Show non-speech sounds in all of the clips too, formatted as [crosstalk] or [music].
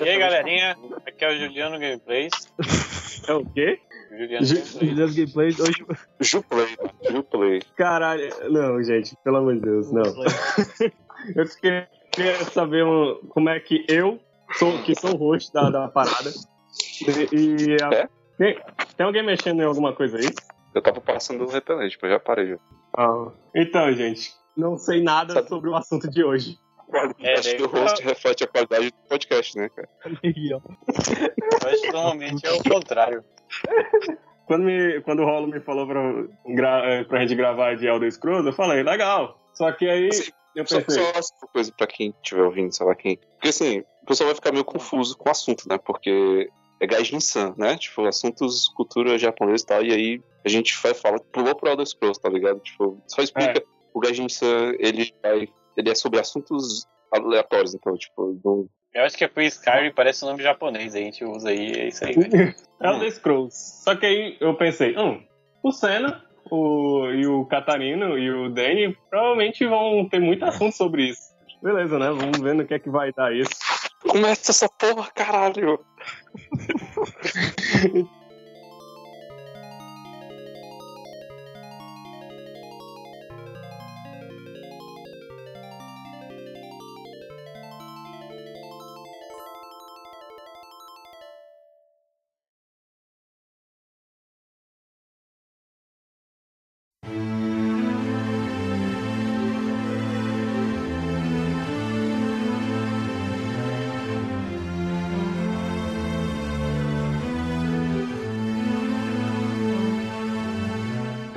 E aí, galerinha? Aqui é o Juliano Gameplays. É o quê? Juliano Gameplays. Juliano Gameplays hoje. Juplay, Juplay. Caralho, não, gente, pelo amor de Deus, não. [laughs] Eu só queria saber um- como é que eu, sou, que sou o host da, da parada, e. e a- É? tem, tem alguém mexendo em alguma coisa aí? Eu tava passando o repelente, mas já parei. Já. Ah, então, gente, não sei nada Sabe- sobre o assunto de hoje. É, Acho que o host reflete a qualidade do podcast, né, cara? Mas normalmente é o contrário. Quando, me, quando o Rolo me falou pra, gra, eh, pra gente gravar de Elder Scrolls, eu falei, legal. Só que aí Assim, eu Só, pensei, só uma coisa pra quem estiver ouvindo, sei lá quem. Porque assim, o pessoal vai ficar meio confuso com o assunto, né? Porque é Gaijin-san, né? Tipo, assuntos, cultura japonesa e tal, e aí a gente vai falar, pulou pro Elder Scrolls, tá ligado? Tipo, só explica. O Gaijin-san, ele vai. Ele é sobre assuntos aleatórios, então, tipo, não, Eu acho que é por Skyrim, parece um nome japonês, a gente usa aí, é isso aí, [laughs] velho. Elder Scrolls. Só que aí eu pensei, hum, o Senna o, e o Catarino e o Danny provavelmente vão ter muito assunto sobre isso. Beleza, né? Vamos ver no que é que vai dar isso. Começa essa porra, caralho! [laughs]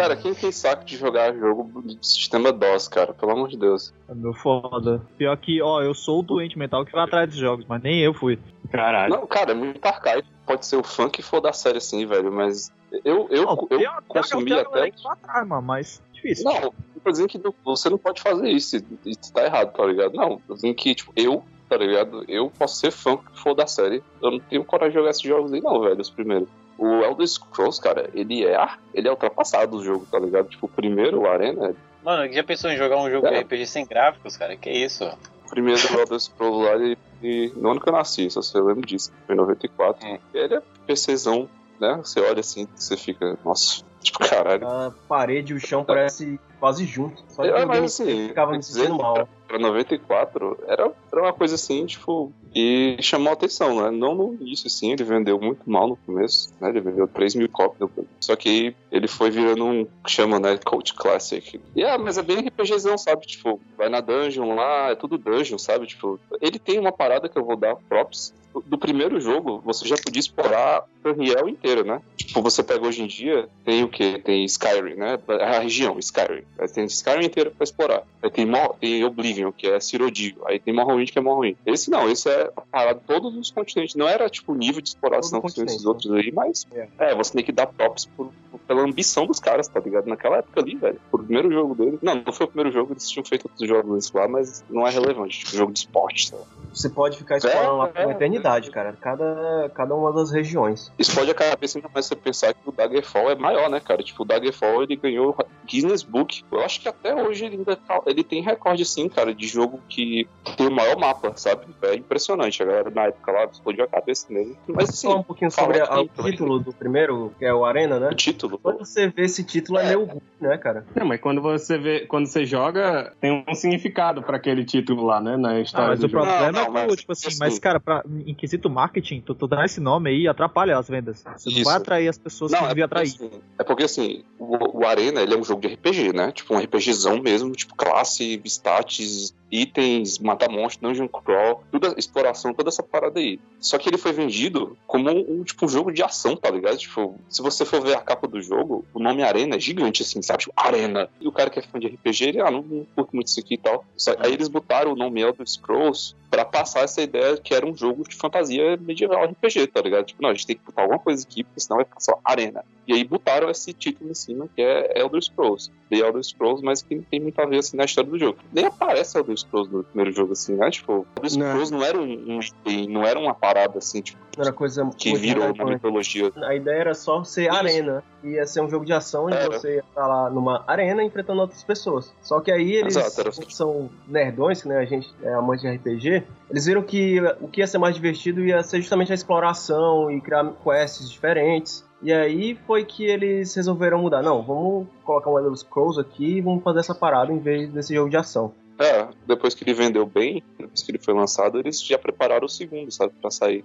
Cara, quem tem saco de jogar jogo do sistema DOS, cara? Pelo amor de Deus. É meu foda. Pior que, ó, eu sou o doente mental que vai atrás dos jogos, mas nem eu fui. Caralho. Não, cara, é muito arcaico. Pode ser o fã que for da série assim, velho, mas eu, eu, Não, eu uma- tem consumi uma até. atrás, mano, mas difícil. Não, eu tô dizendo que você não pode fazer isso. Isso tá errado, tá ligado? Não, eu tô dizendo que, tipo, eu, tá ligado? Eu posso ser fã que for da série. Eu não tenho coragem de jogar esses jogos aí, não, velho, os primeiros. O Elder Scrolls, cara, ele é, ele é ultrapassado o jogo, tá ligado? Tipo, o primeiro, o Arena, Mano, já pensou em jogar um jogo É. RPG sem gráficos, cara? Que isso? o primeiro Elder Scrolls lá, ele, ele- no ano que eu nasci, se você lembra disso, foi em 94. Hum. Ele é PCzão, né? Você olha assim, você fica, nossa, [laughs] tipo, caralho. A parede e o chão parece quase junto. Só que É, mas assim, ficava me sentindo mal. Pra 94, era, era uma coisa assim, tipo, e chamou atenção, né? Não no início, assim, ele vendeu muito mal no começo, né? Ele vendeu 3 mil cópias, só que ele foi virando um, que chama, né, Cult Classic. E é, mas é bem RPGzão, sabe? Tipo, vai na dungeon lá, é tudo dungeon, sabe? Tipo, ele tem uma parada que eu vou dar props. Do- primeiro jogo, você já podia explorar Riel inteiro, né? Tipo, você pega hoje em dia, tem o quê? Tem Skyrim, né? A região, Skyrim. Aí tem Skyrim inteiro pra explorar. Aí tem, tem Oblivion, que é Cyrodiil. Aí tem Morrowind, que é Morrowind. Esse não, esse é a parada de todos os continentes. Não era, tipo, o nível de exploração que esses continente, outros aí, mas... É. É, você tem que dar props por- por- pela ambição dos caras, tá ligado? Naquela época ali, velho. Por primeiro jogo dele. Não, não foi o primeiro jogo, eles tinham feito outros jogos lá, mas não é relevante. Tipo, jogo de esporte, sabe? Você pode ficar explorando lá por É, uma é. eternidade, cara. Cada, cada uma das regiões. explode a cabeça ainda mais você pensar que o Daggerfall é maior, né, cara? Tipo, o Daggerfall ele ganhou Guinness Book. Eu acho que até hoje ele ainda tá- ele tem recorde, assim, cara, de jogo que tem o maior mapa, sabe? É impressionante. A galera na época lá explodiu a cabeça nele. Mas Vamos falar assim, um pouquinho sobre a- o título do primeiro, que é o Arena, né? o título. Quando você vê esse título é meio ruim, né, cara? Não, mas quando você vê, quando você joga, tem um significado pra aquele título lá, né? Na Ah, história mas do o jogo. problema Não, é não, que, mas, tipo assim, assim- mas, cara, pra, em quesito marketing, tu, tu dá esse nome aí atrapalha as vendas. Você não Isso. vai atrair as pessoas que Não, é devia atrair. assim, é porque assim, o, o Arena ele é um jogo de RPG, né? Tipo um RPGzão mesmo, tipo classe, stats, is itens, matar monstro, dungeon crawl, toda exploração, toda essa parada aí. Só que ele foi vendido como um, tipo, um jogo de ação, tá ligado? Tipo, se você for ver a capa do jogo, o nome Arena é gigante, assim, sabe? Tipo, Arena. E o cara que é fã de RPG, ele, ah, não, não curto muito isso aqui e tal. Só- aí eles botaram o nome Elder Scrolls pra passar essa ideia que era um jogo de fantasia medieval RPG, tá ligado? Tipo, não, a gente tem que botar alguma coisa aqui, porque senão vai ficar só Arena. E aí botaram esse título em cima, que é Elder Scrolls. The Elder Scrolls, mas que não tem muito a ver, assim, na história do jogo. Nem aparece Elder Scrolls no primeiro jogo, assim, né? Tipo, Elder Não. Scrolls não era um, item, não era uma parada, assim, tipo, Não era coisa que virou uma mitologia. A ideia era só ser Isso. arena. Ia ser um jogo de ação onde Era. você ia estar lá numa arena enfrentando outras pessoas. Só que aí eles Exato, que são nerdões, que né, a gente é amante de RPG, eles viram que o que ia ser mais divertido ia ser justamente a exploração e criar quests diferentes. E aí foi que eles resolveram mudar. Não, vamos colocar um Elder Scrolls aqui e vamos fazer essa parada em vez desse jogo de ação. É, depois que ele vendeu bem, depois que ele foi lançado, eles já prepararam o segundo, sabe, pra sair.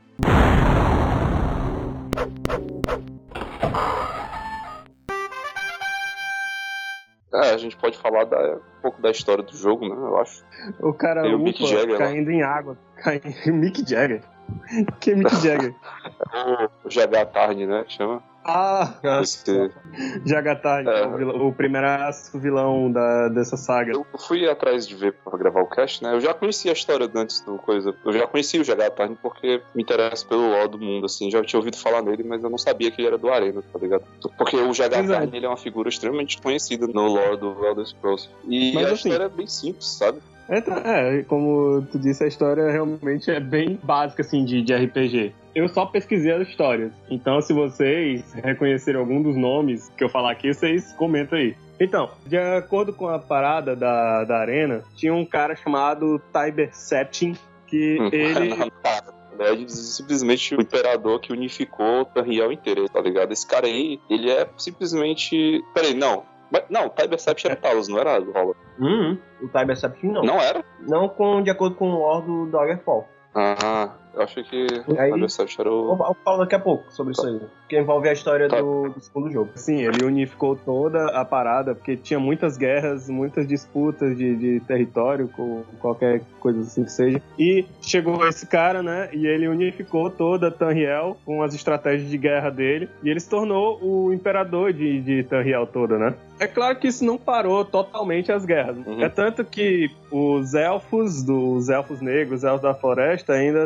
É, a gente pode falar da- um pouco da história do jogo, né? Eu acho. O cara Tem o upa Mick Jagger caindo em água. Caindo... [laughs] Mick Jagger. Que Mick Jagger? [laughs] O GH Tarn, né? Chama. Ah, Esse- Jagatar, É. o, vilão- o primeiraço vilão da, dessa saga. Eu fui atrás de ver pra gravar o cast, né? Eu já conhecia a história antes do coisa. Eu já conhecia o Tarn porque me interessa pelo lore do mundo, assim. Já tinha ouvido falar nele, mas eu não sabia que ele era do Arena, tá ligado? Porque o é. Tarn, ele é uma figura extremamente conhecida no lore do Elder Scrolls. E Mas a assim- história é bem simples, sabe? É, tá- é, como tu disse, a história realmente é bem básica, assim, de, de RPG. Eu só pesquisei as histórias. Então, se vocês reconhecerem algum dos nomes que eu falar aqui, vocês comentam aí. Então, de acordo com a parada da, da arena, tinha um cara chamado Tiber Septim, que ele... Não, [laughs] cara. É simplesmente o imperador que unificou Tanriel inteiro, tá ligado? Esse cara aí, ele é simplesmente. Peraí, não. Mas, não, Tiber Sept era [laughs] Talos, não era Rola. Uhum. O Tiber Septim não. Não era? Não com, de acordo com o lore do Daggerfall. Ah, eu achei que Aí- Tiber Sept era o. eu falo daqui a pouco sobre isso aí. Que envolve a história Tá. do, do segundo jogo. Sim, ele unificou toda a parada, porque tinha muitas guerras, muitas disputas de, de território, com qualquer coisa assim que seja. E chegou esse cara, né? E ele unificou toda Tanriel com as estratégias de guerra dele. E ele se tornou o imperador de, de Tanriel toda, né? É claro que isso não parou totalmente as guerras. Uhum. É tanto que os elfos, dos elfos negros, elfos da floresta, ainda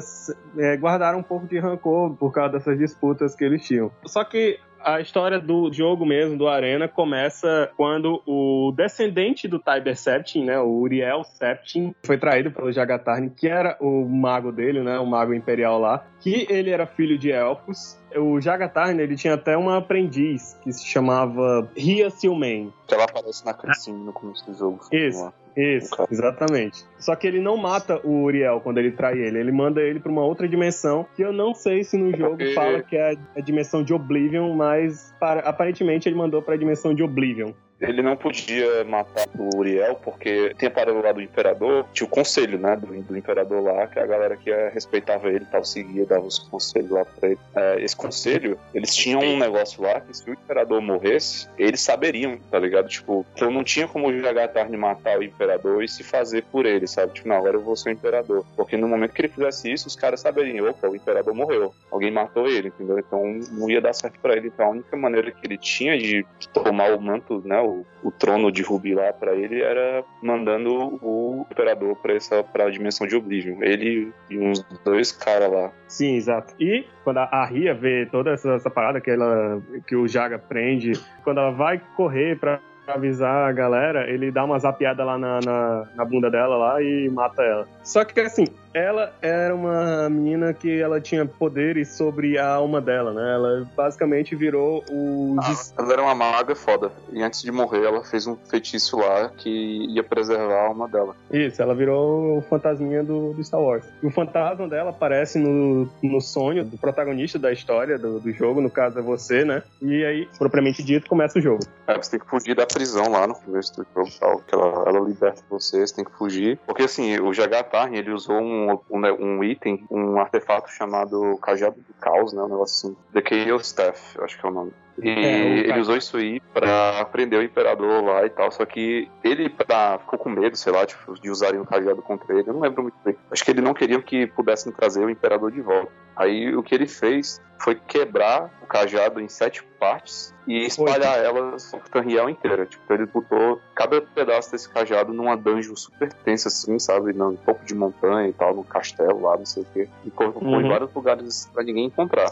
é, guardaram um pouco de rancor por causa dessas disputas que eles tinham. Só que a história do jogo mesmo, do Arena, começa quando o descendente do Tiber Septim, né, o Uriel Septim, foi traído pelo Jagatarn, que era o mago dele, né, o mago imperial lá, que ele era filho de elfos. O Jagatarn, ele tinha até uma aprendiz que se chamava Ria Silmain. Que ela aparece na cutscene no começo do jogo. Isso. Isso, exatamente. Só que ele não mata o Uriel quando ele trai ele, ele manda ele pra uma outra dimensão, que eu não sei se no jogo fala que é a dimensão de Oblivion, mas para- aparentemente ele mandou pra dimensão de Oblivion. Ele não podia matar o Uriel porque tem a parada lá do imperador, tinha o conselho, né, do, do imperador lá, que a galera que respeitava ele tal, seguia, dava os conselhos lá pra ele. Eh, esse conselho, eles tinham um negócio lá que se o imperador morresse, eles saberiam, tá ligado? Tipo, então não tinha como o Jagatarn matar o imperador e se fazer por ele, sabe? Tipo, não, agora eu vou ser o imperador. Porque no momento que ele fizesse isso, os caras saberiam, opa, o imperador morreu, alguém matou ele, entendeu? Então não ia dar certo pra ele. Então a única maneira que ele tinha de tomar o manto, né, o, o trono de Rubi lá pra ele era mandando o imperador pra essa pra dimensão de Oblivion. Ele e uns dois caras lá. Sim, exato. E quando a a Ria vê toda essa, essa parada que, ela, que o Jaga prende, quando ela vai correr pra avisar a galera, ele dá uma zapiada lá na, na, na bunda dela lá e mata ela. Só que assim, ela era uma menina que ela tinha poderes sobre a alma dela, né? Ela basicamente virou o. dis- Ela era uma maga foda. E antes de morrer, ela fez um feitiço lá que ia preservar a alma dela. Isso, ela virou o fantasminha do, do Star Wars. E o fantasma dela aparece no, no sonho do protagonista da história do, do jogo, no caso é você, né? E aí, propriamente dito, começa o jogo. É, você tem que fugir da prisão lá no começo do jogo tal, que ela, ela liberta você, você tem que fugir. Porque assim, o Jagatarn, ele usou um, um, um item, um artefato chamado Cajado do Caos, né? Um negócio assim. The Chaos Staff, eu acho que é o nome. E É, ele usou isso aí pra prender o imperador lá e tal. Só que ele pra, ficou com medo, sei lá, tipo, de usarem o cajado contra ele. Eu não lembro muito bem. Acho que ele não queria que pudessem trazer o imperador de volta. Aí o que ele fez foi quebrar o cajado em sete partes e espalhar elas por Tanriel inteira. Tipo, ele botou cada pedaço desse cajado numa dungeon super tensa, assim, sabe? No topo de montanha e tal, no castelo lá, não sei o quê. E colocou Uhum. em vários lugares pra ninguém encontrar.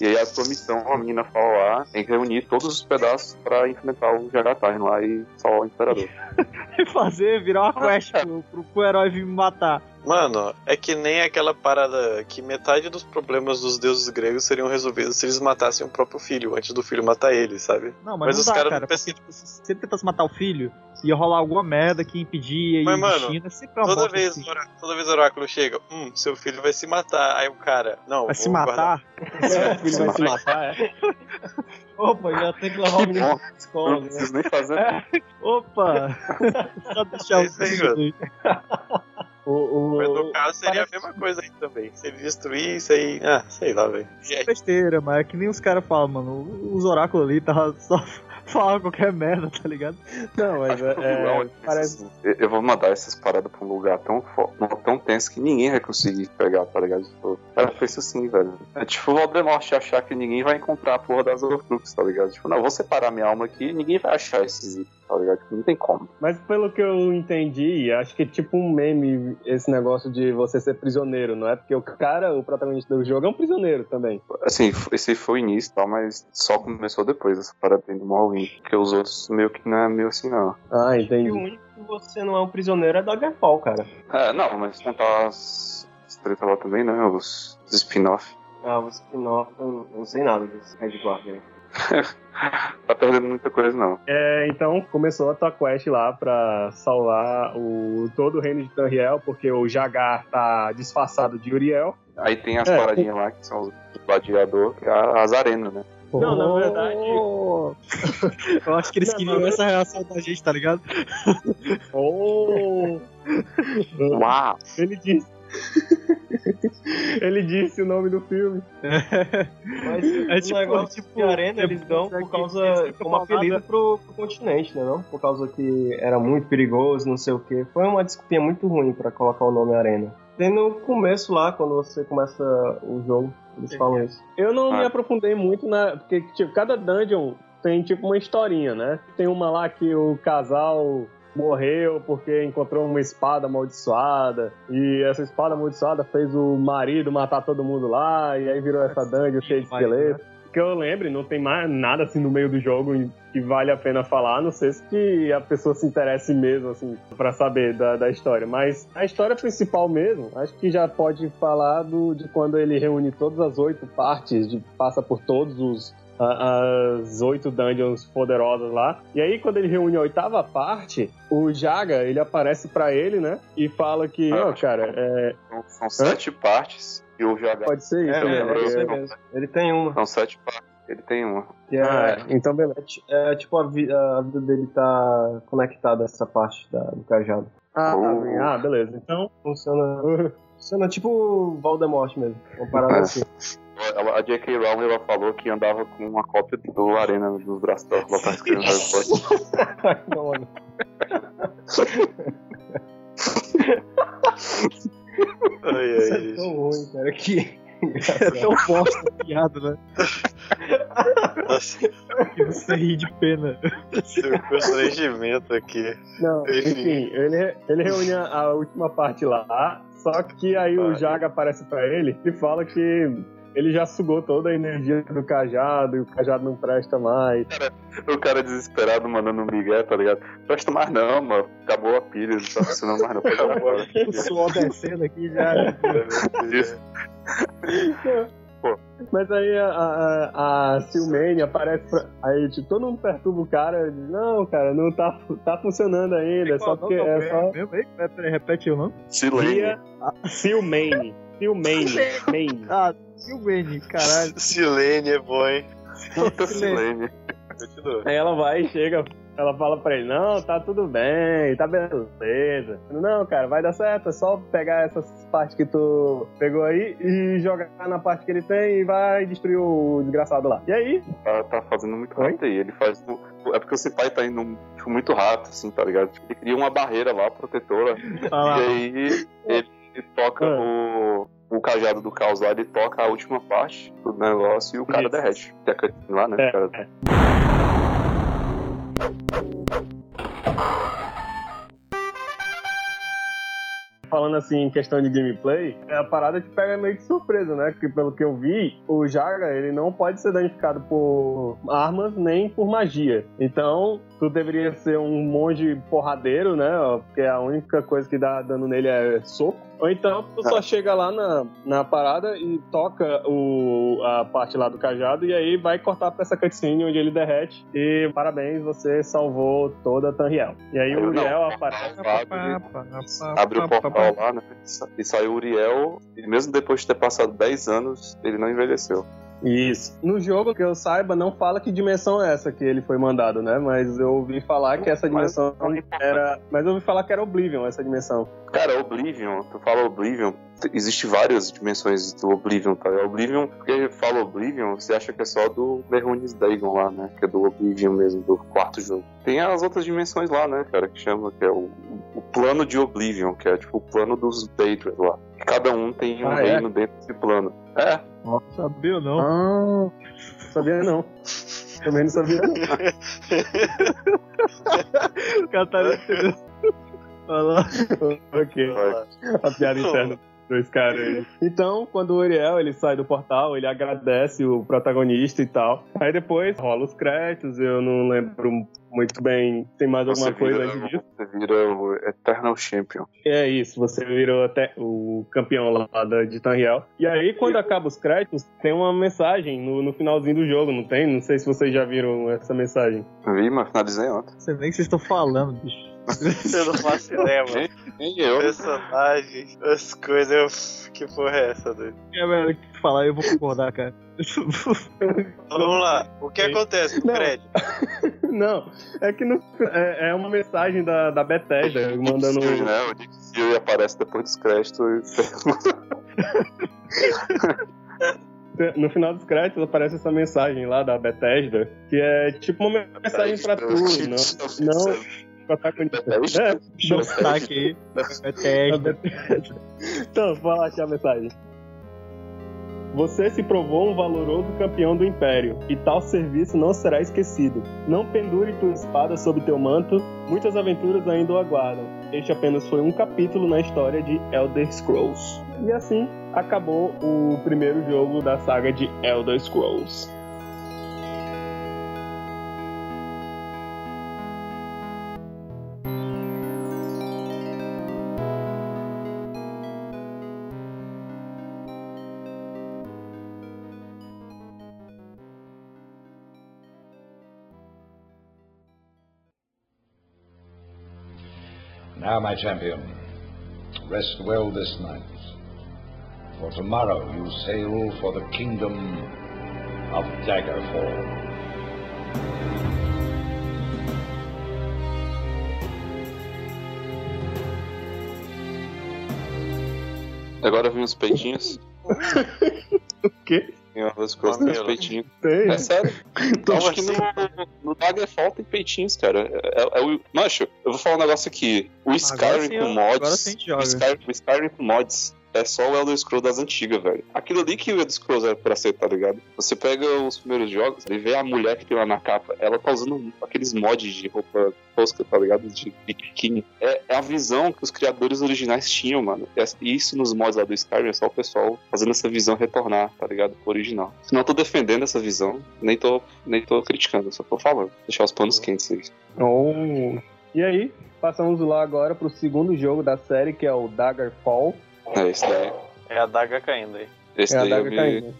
E aí a tua missão, a menina fala lá, tem que reunir todos os pedaços pra enfrentar o Jagatarn lá e salvar o Imperador. [laughs] E fazer, virar uma quest pro, pro, pro herói vir me matar. Mano, é que nem aquela parada que metade dos problemas dos deuses gregos seriam resolvidos se eles matassem o próprio filho, antes do filho matar ele, sabe? Não, mas, Mas não os caras cara. não Porque, tipo, se se ele tentasse matar o filho, ia rolar alguma merda que impedia Mas, e mano, destino. É sempre uma Toda vez, assim. o ora- toda vez o oráculo chega, hum, seu filho vai se matar. Aí o cara, não, Vai se guardar- matar? [laughs] O filho vai se matar, é. [laughs] Opa, já tem que levar o menino pra não escola, né? preciso nem fazer. [laughs] Opa! Só deixar É o mano. O, o, Mas no caso seria parece- a mesma coisa aí também. Se ele destruísse aí. Ah, sei lá, velho. É besteira, mas é que nem os caras falam, mano. Os oráculos ali tava só [laughs] falando qualquer merda, tá ligado? Não, mas é, é, parece. assim, Eu- vou mandar essas paradas pra um lugar tão, fo- tão tenso que ninguém vai conseguir pegar, tá ligado? Tipo, o cara fez isso assim, velho. É tipo o Voldemort achar que ninguém vai encontrar a porra das Horcruxes, tá ligado? Tipo, não, vou separar minha alma aqui e ninguém vai achar esses itens, tá ligado? Tipo, não tem como. Mas pelo que eu entendi, acho que é tipo um meme esse negócio de você ser prisioneiro, não é? Porque o cara, o protagonista do jogo, é um prisioneiro também. Assim, esse foi o início e tal, mas só começou depois essa parada do Morrowind. Porque os outros meio que não é meio assim, não. Ah, E o entendi. único que você não é um prisioneiro é Daggerfall, cara. É, não, mas contar as, as treta lá também, né? Os, os spin-off. Ah, o spin-off, eu não- sei nada desse Red Guardian. [laughs] Tá perdendo muita coisa, não. É, então começou a tua quest lá pra salvar o, todo o reino de Tanriel, porque o Jagar tá disfarçado de Uriel. Aí tem as É. paradinhas lá que são os gladiador, que é as arenas, né? Não, na verdade- Oh! [laughs] Eu acho que eles Não, queriam essa reação da gente, tá ligado? Oh! Uau! Ele disse. [laughs] Ele disse o nome do filme. Mas É o tipo- negócio tipo, de arena é eles dão consegue- por causa, como apelido pro, pro continente, né não? Por causa que era muito perigoso, não sei o que. Foi uma desculpinha muito ruim pra colocar o nome arena. Tem no começo lá, quando você começa o jogo, eles falam isso. Eu não me Ah. aprofundei muito na. Porque, tipo, cada dungeon tem tipo uma historinha, né? Tem uma lá que o casal morreu porque encontrou uma espada amaldiçoada. E essa espada amaldiçoada fez o marido matar todo mundo lá. E aí virou essa dungeon cheia de esqueleto. Que eu lembre, não tem mais nada assim no meio do jogo que vale a pena falar, a não sei se que a pessoa se interesse mesmo, assim, pra saber da, da história. Mas a história principal mesmo, acho que já pode falar do, de quando ele reúne todas as oito partes, de, passa por todos os as oito dungeons poderosas lá. E aí, quando ele reúne a oitava parte, o Jaga, ele aparece pra ele, né? E fala que, Ah, ó, cara, é, São, sete partes e o JH pode ser isso, É, né? é, isso aí É, mesmo. Ele tem uma. são sete partes. Ele tem uma. É, Ah, é. então beleza. é é tipo a, vi- a vida dele tá conectada a essa parte da- do cajado. Ah, Oh. ah, beleza. Então, Funciona, [laughs] funciona tipo o Voldemort mesmo. É. assim. Ela- a J.K. Rowling ela falou que andava com uma cópia do Arena nos braços dela. Ela tá escrevendo Harry Potter. Ai, Isso ai, é tão ruim, cara, que... É tão bosta a piada, né? Nossa, Que você ri de pena. seu constrangimento aqui. Não, Enfim. enfim, ele, ele reúne a última parte lá, só que aí o Vai. Jaga aparece pra ele e fala que ele já sugou toda a energia do cajado e o cajado não presta mais. O cara desesperado mandando um migué, tá ligado? Presta mais não, mano. Acabou a pilha, não tá funcionando mais não. Pode jogar fora. O suor descendo aqui já. [laughs] Isso. [laughs] Mas aí a, a, a Silmane aparece pra. Aí tipo, todo mundo perturba o cara diz, não, cara, não tá, tá funcionando ainda, é só porque é só. Peraí, peraí, repete o nome. Via Silmane. Silmane. Mane. Ah, Silvene, caralho. Silene é bom, hein? Silene. Aí ela vai e chega, ela fala pra ele, não, tá tudo bem, tá beleza. Não, cara, vai dar certo, é só pegar essas partes que tu pegou aí e jogar na parte que ele tem e vai destruir o desgraçado lá. E aí, Tá, tá fazendo muito rápido aí. Ele faz. o- É porque o Cipai tá indo tipo, muito rápido, assim, tá ligado? Tipo, ele cria uma barreira lá, protetora. [laughs] Ah. E aí ele toca Ah. o, o cajado do caos lá, ele toca a última parte do negócio e o cara Isso. derrete. Tem a lá, né? É, O cara- é. Falando assim em questão de gameplay, é a parada te pega meio de surpresa, né? Porque pelo que eu vi, o Jaga, ele não pode ser danificado por armas nem por magia. Então, tu deveria ser um monge porradeiro, né? Porque a única coisa que dá dano nele é soco. Ou então tu só chega lá na, na parada e toca o, a parte lá do cajado e aí vai cortar pra essa cutscene onde ele derrete. E parabéns, você salvou toda a Tanriel. E aí o. Uriel aparece. Abre o portal lá, né? E saiu o Uriel, e mesmo depois de ter passado 10 anos, ele não envelheceu. Isso. No jogo, que eu saiba, não fala que dimensão é essa que ele foi mandado, né? Mas eu ouvi falar que essa dimensão era. Mas eu ouvi falar que era Oblivion, essa dimensão. Cara, Oblivion, tu fala Oblivion, existe várias dimensões do Oblivion, tá? Oblivion, porque fala Oblivion, você acha que é só do Merrunes Dagon lá, né? Que é do Oblivion mesmo, do quarto jogo. Tem as outras dimensões lá, né, cara, que chama, que é o, o plano de Oblivion, que é tipo o plano dos Daedra lá. Cada um tem um Ah, é? reino dentro desse plano. É, Não sabia ou não? Ah, sabia não. Também não sabia não. [laughs] O cara tá. Olha lá. [laughs] ok. vai. A piada interna dois caras. Então, quando o Uriel ele sai do portal, ele agradece o protagonista e tal. Aí depois rola os créditos, eu não lembro muito bem. Tem mais alguma Você coisa vira, antes disso? você vira o Eternal Champion. É isso, você virou até o campeão lá da, de Tanriel. E aí, quando acaba os créditos, tem uma mensagem no, no finalzinho do jogo, não tem? Não sei se vocês já viram essa mensagem. Vi, mas finalizei ontem. Nem o que vocês estão falando, bicho. [laughs] Eu não faço ideia, mano. Nem eu. Personagens, as coisas. Eu... Que porra é essa, doido? É, velho, o que tu falar, eu vou concordar, cara. Vamos lá. O que Sim. [laughs] acontece com o Não. Fred? [laughs] Não, é que no, é, é uma mensagem da, da Bethesda mandando. Fury, né? O Nick Fury aparece depois dos créditos e No final dos créditos aparece essa mensagem lá da Bethesda, que é tipo uma mensagem pra tu, não, não protagonista. É, Destaque aí. Bethesda. Então, fala aqui a mensagem. Você se provou um valoroso campeão do Império, e tal serviço não será esquecido. Não pendure tua espada sob teu manto, muitas aventuras ainda o aguardam. Este apenas foi um capítulo na história de Elder Scrolls. E assim acabou o primeiro jogo da saga de Elder Scrolls. Now, my champion, rest well this night, for tomorrow you sail for the kingdom of Daggerfall. Agora vem os peitinhos. [laughs] O quê? Tem tem os Mamilo. peitinhos. Tem? É sério. Então, acho que no, no Daggerfall tem peitinhos, cara. É, é o... Mancho, eu vou falar um negócio aqui. O Skyrim com mods. Agora sim o, Skyrim, o Skyrim com mods é só o Elder Scrolls das antigas, velho. Aquilo ali que o Elder Scrolls era pra ser, tá ligado? Você pega os primeiros jogos e vê a mulher que tem lá na capa, ela tá usando aqueles mods de roupa tosca, tá ligado? De biquíni. É, é a visão que os criadores originais tinham, mano. E isso nos mods lá do Skyrim é só o pessoal fazendo essa visão retornar, tá ligado? Pro original. Não tô defendendo essa visão, nem tô, nem tô criticando, só tô falando. Deixar os panos quentes aí. Oh. E aí, passamos lá agora pro segundo jogo da série, que é o Daggerfall. É, esse daí. É a daga caindo aí. Esse É a daí eu me, caindo.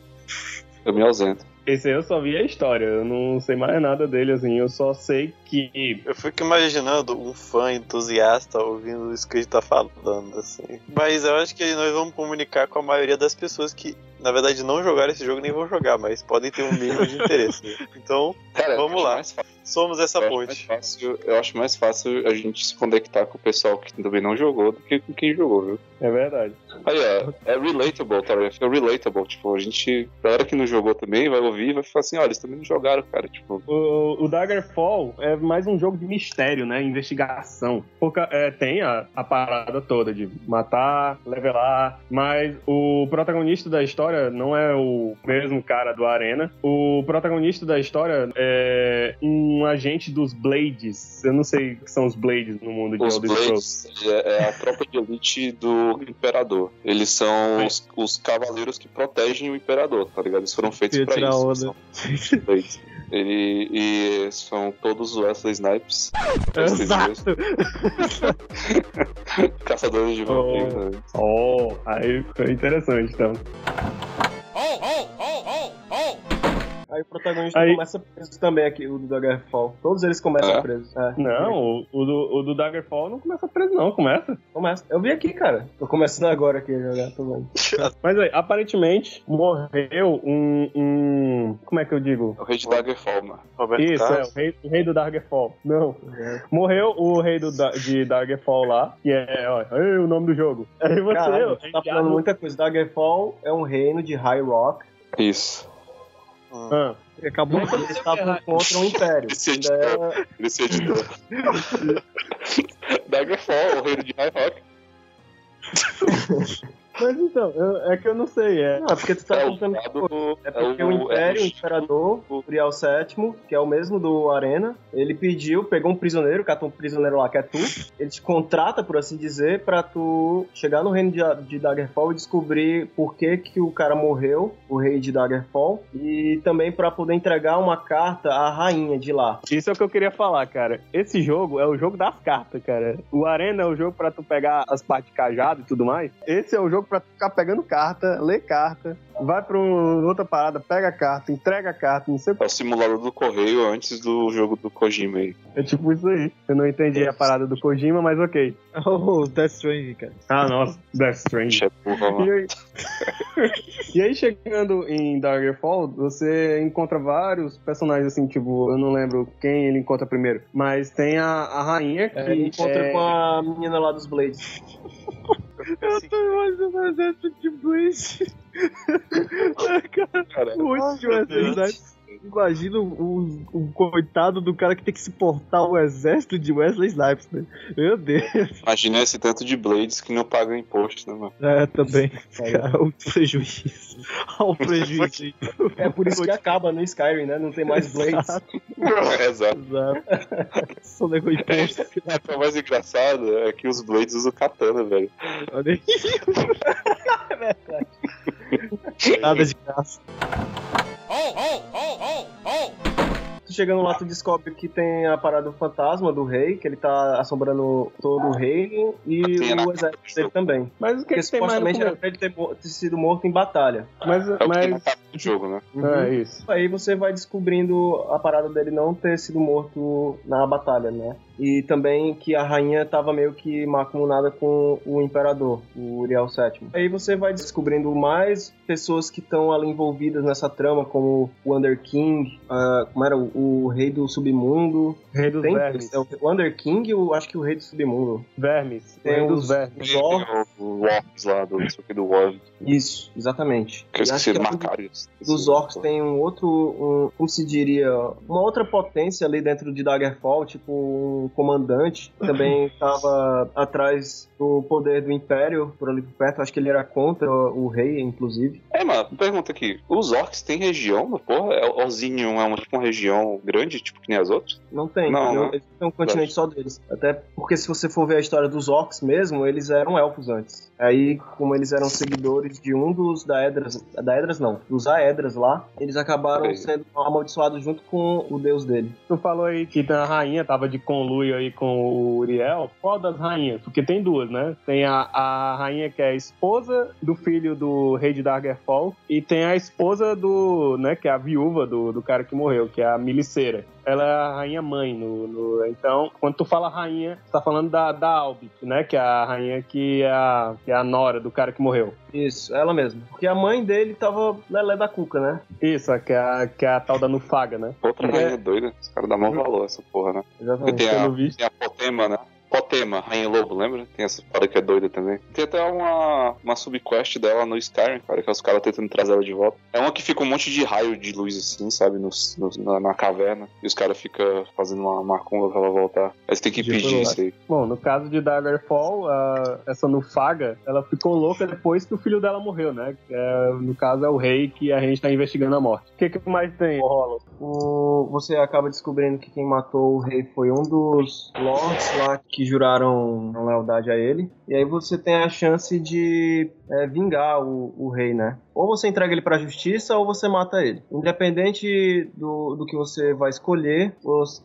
eu me ausento. Esse aí eu só vi a história, eu não sei mais nada dele, assim, eu só sei que. Eu fico imaginando um fã entusiasta ouvindo isso que a gente tá falando, assim. Mas eu acho que nós vamos comunicar com a maioria das pessoas que, na verdade, não jogaram esse jogo nem vão jogar, mas podem ter um mínimo de interesse. [laughs] Então, Cara, Vamos eu acho lá. Somos essa eu acho ponte. fácil- eu acho mais fácil a gente se conectar com o pessoal que também não jogou do que com quem jogou, viu? É verdade. Aí, ó, é relatable, tá? Fica relatable. Tipo, a gente, a galera que não jogou também vai ouvir e vai falar assim: olha, eles também não jogaram, cara. Tipo, O, o Daggerfall é mais um jogo de mistério, né? Investigação. Porque, é, tem a, a parada toda de matar, levelar, mas o protagonista da história não é o mesmo cara do Arena. O protagonista da história é um agente dos Blades. Eu não sei o que são os Blades no mundo de Os Elder Scrolls. Blades é, é a tropa de elite do Imperador. Eles são os, os cavaleiros que protegem o Imperador, tá ligado? Eles foram feitos pra isso. onda. São Blades. Ele, e são todos Wesley Snipes. Exato. [laughs] Caçadores de vampiros. né? Oh, aí foi interessante, então. Aí o protagonista Aí- começa preso também aqui, o do Daggerfall. Todos eles começam É? presos. É. Não, o, o do, o do Daggerfall não começa preso, não, começa. Começa. Eu vi aqui, cara. Tô começando agora aqui a jogar, tô vendo. [laughs] Mas aí, aparentemente, morreu um, um. Como é que eu digo? É o rei de Daggerfall, mano. Roberto Isso, é, Carlos. o rei, o rei do Daggerfall. Não. Morreu o rei do, Da- de Daggerfall lá, que é, ó, é o nome do jogo. Aí você, Caralho, ó, tá falando muita coisa. Daggerfall é um reino de High Rock. Isso. Ah, Acabou. Eles estavam contra o Império. Esse Ainda é- Esse editor. [laughs] Daggerfall, o rei de High Rock. [laughs] Mas então, eu- é que eu não sei, é. Não, é porque tu tá É o contando. lado do- É porque o é Império, o o- Imperador, o Uriel VII, que é o mesmo do Arena, ele pediu, pegou um prisioneiro, catou um prisioneiro lá que é tu, ele te contrata, por assim dizer, pra tu chegar no reino de, de Daggerfall e descobrir por que que o cara morreu, o rei de Daggerfall, e também pra poder entregar uma carta à rainha de lá. Isso é o que eu queria falar, cara. Esse jogo é o jogo das cartas, cara. O Arena é o jogo pra tu pegar as partes de cajado e tudo mais. Esse é o jogo pra tu ficar pegando carta, ler carta, vai pra um- outra parada, pega a carta, entrega a carta, não sei o que. É o simulador do correio antes do jogo do Kojima aí. É tipo isso aí. Eu não entendi a parada do Kojima, mas ok. [laughs] Oh, Death Stranding, cara. Ah, nossa. Death Strange. É E aí, [laughs] e aí, chegando em Daggerfall, você encontra vários personagens, assim, tipo, eu não lembro quem ele encontra primeiro, mas tem a, a rainha que É, ele encontra é- com a menina lá dos Blades. [laughs] Eu tô imaginando o exército de Blaze. [laughs] Cara, Muito de Wesley Snipes. Imagina o, o, coitado do cara que tem que suportar o exército de Wesley Snipes, né? Meu Deus. imagina esse tanto de Blades que não pagam imposto, né, mano? É, também. Cara, o prejuízo. Olha o prejuízo. aí. É por isso que acaba no Skyrim, né? Não tem mais Blades. [laughs] Exato. Exato. Só negou imposto. [laughs] O mais engraçado é que os Blades usam katana, velho. Olha aí. [laughs] Nada de graça. Tu chegando lá, tu descobre que tem a parada do fantasma do rei, que ele tá assombrando todo o reino, e na o exército dele também. Mas o que, Porque que tem mais no era começo? pra ele ter, ter sido morto em batalha. Mas, É o que tem na mas... capa do jogo, né? É isso. Aí você vai descobrindo a parada dele não ter sido morto na batalha, né? E também que a rainha tava meio que macumunada com o imperador, o Uriel VII. Aí você vai descobrindo mais pessoas que estão ali envolvidas nessa trama, como o Under King, ah, como era o, o rei do submundo. Rei dos Tem vermes. é o Under King, eu acho que o rei do submundo. Vermes. O Tem rei dos os- vermes. Os orcs. O lá, do, o do War. Isso, exatamente. Que eu acho esqueci Macarius. dos orcs tem um outro, um, como se diria, uma outra potência ali dentro de Daggerfall, tipo um comandante, também [laughs] estava atrás do poder do Império, por ali por perto, acho que ele era contra o rei, inclusive. É, mano, pergunta aqui. Os Orcs têm região, não, porra? É, Orzinho é uma, tipo, uma região grande, tipo que nem as outras? Não tem, Não, não. eles têm um continente só deles. Até porque se você for ver a história dos orcs mesmo, eles eram elfos antes. Aí, como eles eram seguidores de um dos Daedras, Daedras não, dos Aedras lá, eles acabaram sendo amaldiçoados junto com o deus dele. Tu falou aí que a rainha tava de aí com o Uriel. Qual das rainhas? Porque tem duas, né? Tem a, a rainha que é a esposa do filho do rei de Daggerfall e tem a esposa do, né, que é a viúva do, do cara que morreu, que é a Miliceira. Ela é a rainha mãe no, no- então, quando tu fala rainha, tu tá falando da, da Albic, né, que é a rainha que é a, que é a nora do cara que morreu. Isso, ela mesma. Porque a mãe dele tava lelé da cuca, né? Isso, que é a, que é a tal da Nufaga, né? Outra É. rainha doida. Os caras dão maior valor essa porra, né? Exatamente. tem a, pelo visto. tem a Potema, né? Potema, Rainha Lobo, lembra? Tem essa parada que é doida também. Tem até uma, uma subquest dela no Skyrim, cara, que é os caras tentando trazer ela de volta. É uma que fica um monte de raio de luz assim, sabe, no, no- na, na caverna. E os caras ficam fazendo uma macumba pra ela voltar. Aí você tem que De pedir celular. isso aí. Bom, no caso de Daggerfall, a- essa Nufaga, ela ficou louca depois que o filho dela morreu, né? É, no caso é o rei que a gente tá investigando a morte. O que, que mais tem, Rolo? O- você acaba descobrindo que quem matou o rei foi um dos lords lá que juraram lealdade a ele. E aí você tem a chance de é, vingar o, o rei, né? Ou você entrega ele pra justiça ou você mata ele. Independente do, do que você vai escolher,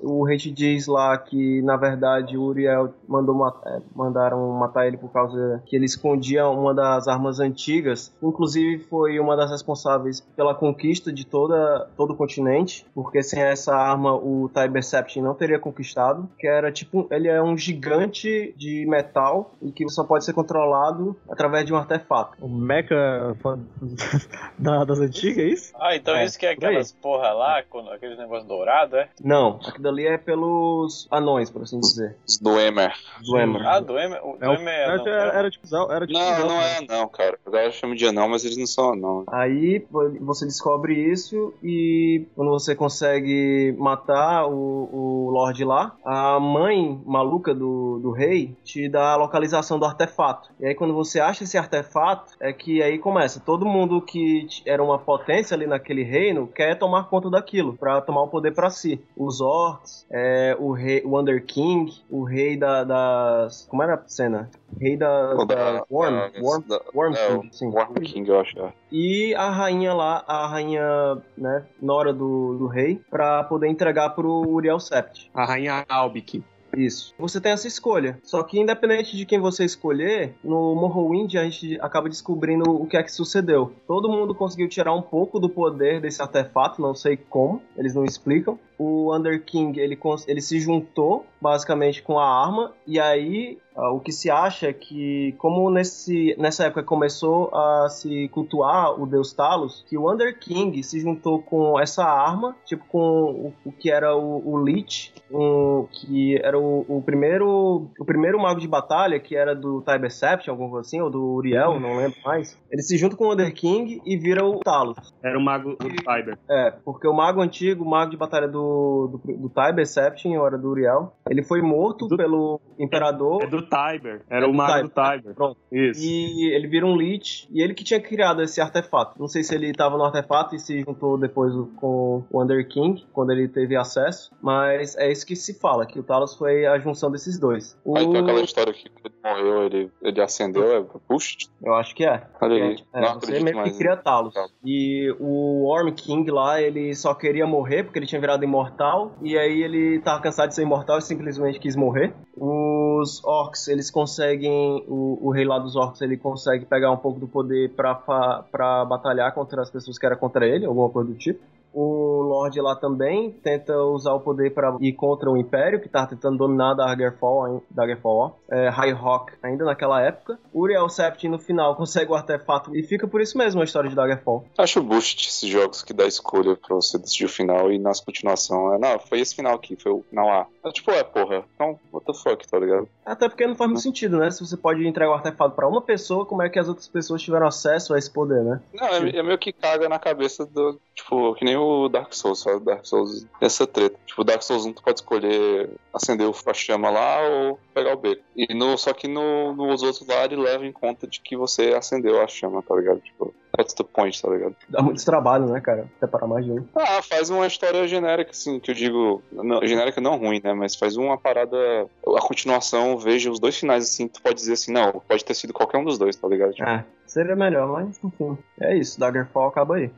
o rei te diz lá que, na verdade, Uriel mandou ma- é, mandaram matar ele por causa que ele escondia uma das armas antigas. Inclusive, foi uma das responsáveis pela conquista de toda, todo o continente, porque sem essa arma o Tiber não teria conquistado. Que era tipo, ele é um gigante de metal e que só pode ser controlado através de um artefato. O Mecha [laughs] da- das antigas, é isso? Ah, então É, isso que é por aí. aquelas porra lá, com aqueles negócios dourados, é? Não, aquilo dali é pelos anões, por assim dizer. Os do Emer. Do Emer. Ah, do Emer. O do É é era, não, era, é- era tipo, era tipo Não, não é não, cara. A galera chama de anão, mas eles não são anão. Aí você descobre isso e quando você consegue matar o, o Lorde lá, a mãe maluca do, do rei te dá a localização do artefato. E aí quando você acha esse artefato, é que aí começa. Todo mundo que era uma potência ali naquele reino quer tomar conta daquilo, pra tomar o poder pra si. Os orcs, é, o rei, o Under King, o rei da- das... Como era a cena? Rei da, Ou da Worm, da- Worm, da- Worm é, King, sim. o Worm King, eu acho. é. E a rainha lá, a rainha, né, nora do, do rei, pra poder entregar pro Uriel Sept. A Rainha Albic. Isso. Você tem essa escolha. Só que independente de quem você escolher, no Morrowind a gente acaba descobrindo o que é que sucedeu. Todo mundo conseguiu tirar um pouco do poder desse artefato, não sei como, eles não explicam. O Under King, ele, ele se juntou basicamente com a arma e aí ah, o que se acha é que como nesse, nessa época começou a se cultuar o deus Talos, que o Under King se juntou com essa arma, tipo com o, o que era o, o Lich, um, que era o, o primeiro o primeiro mago de batalha, que era do Tiber Sept, alguma coisa assim, ou do Uriel, não lembro mais. Ele se junta com o Under King e vira o Talos. Era o mago do Cyber. É, porque o mago antigo, o mago de batalha do, do, do Tiber Septim, hora do Uriel, ele foi morto Do- pelo imperador. É do Tiber. Era É o mago do Tiber. Tiber. Pronto. Isso. E ele vira um Lich, e ele que tinha criado esse artefato. Não sei se ele tava no artefato e se juntou depois com o Under King, quando ele teve acesso, mas é isso que se fala, que o Talos foi a junção desses dois. O... Aí tem aquela história que ele morreu, ele, ele acendeu, é puxa, Eu acho que é. olha aí. É, não você meio mais. que cria Talos. E o Worm King lá, ele só queria morrer porque ele tinha virado imortal. E aí ele tava cansado de ser imortal e simplesmente quis morrer. Os orcs, eles conseguem. O, o rei lá dos orcs, ele consegue pegar um pouco do poder pra, batalhar contra as pessoas que eram contra ele, alguma coisa do tipo. O Lorde lá também tenta usar o poder para ir contra o Império, que tava tentando dominar Daggerfall, Daggerfall é, High Rock ainda naquela época. Uriel Septim no final [laughs] consegue o artefato e fica por isso mesmo a história de Daggerfall. Acho boost esses jogos que dá escolha pra você decidir o final e nas continuação. É, não, foi esse final aqui, foi o final A. É, tipo, é, porra. Então, what the fuck, tá ligado? Até porque não faz muito sentido, né? Se você pode entregar o artefato para uma pessoa, como é que as outras pessoas tiveram acesso a esse poder, né? Não, é, é meio que caga na cabeça do. Tipo, que nem o Dark Souls, sabe? Dark Souls, essa treta. Tipo, Dark Souls 1 tu pode escolher acender a chama lá ou pegar o beco. E no, só que no, nos outros lá ele leva em conta de que você acendeu a chama, tá ligado? Tipo, that's the point, tá ligado? Dá muito trabalho, né, cara? Separar mais de um. Ah, faz uma história genérica, assim, que eu digo. Não, genérica não ruim, né? Mas faz uma parada. A continuação, veja os dois finais, assim, tu pode dizer assim, não, pode ter sido qualquer um dos dois, tá ligado? Tipo, É, seria melhor, mas enfim. É isso, Daggerfall acaba aí.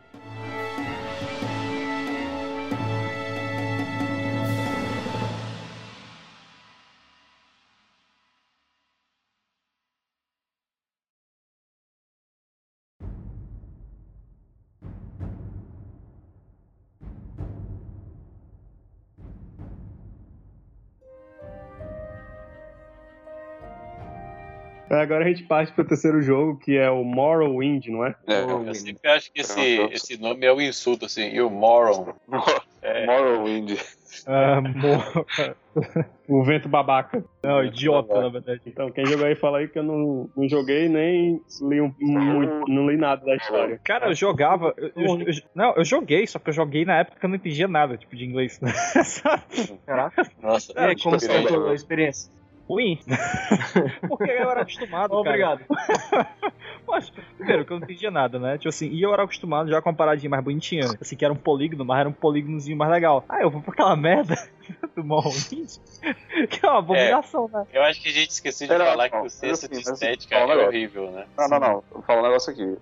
Agora a gente parte pro terceiro jogo, que é o Morrowind, não é? é. Eu sempre acho que esse, Pronto. esse nome é um insulto, assim, e o Moron. É, Morrowind. Ah, [laughs] O vento babaca. Não, idiota, na verdade. Então, quem jogou aí, fala aí que eu não, não joguei nem li um, muito, não li nada da história. Cara, eu jogava. eu- eu- eu- não, eu joguei, só que eu joguei na época que eu não entendia nada, tipo, de inglês. Sabe? [laughs] Caraca. Nossa, tipo, como a experiência? Ruim. [laughs] Porque eu era acostumado. Obrigado. [laughs] Mas, primeiro, que eu não entendia nada, né? Tipo assim, e eu era acostumado já com uma paradinha mais bonitinha. Assim, que era um polígono, mas era um polígonozinho mais legal. Ah, eu vou pra aquela merda [laughs] do Morrowind, [laughs] que é uma abominação, né? Eu acho que a gente esqueceu de falar que não, o senso assim, de estética é negócio. horrível, né? Não, não, não. Vou falar um negócio aqui.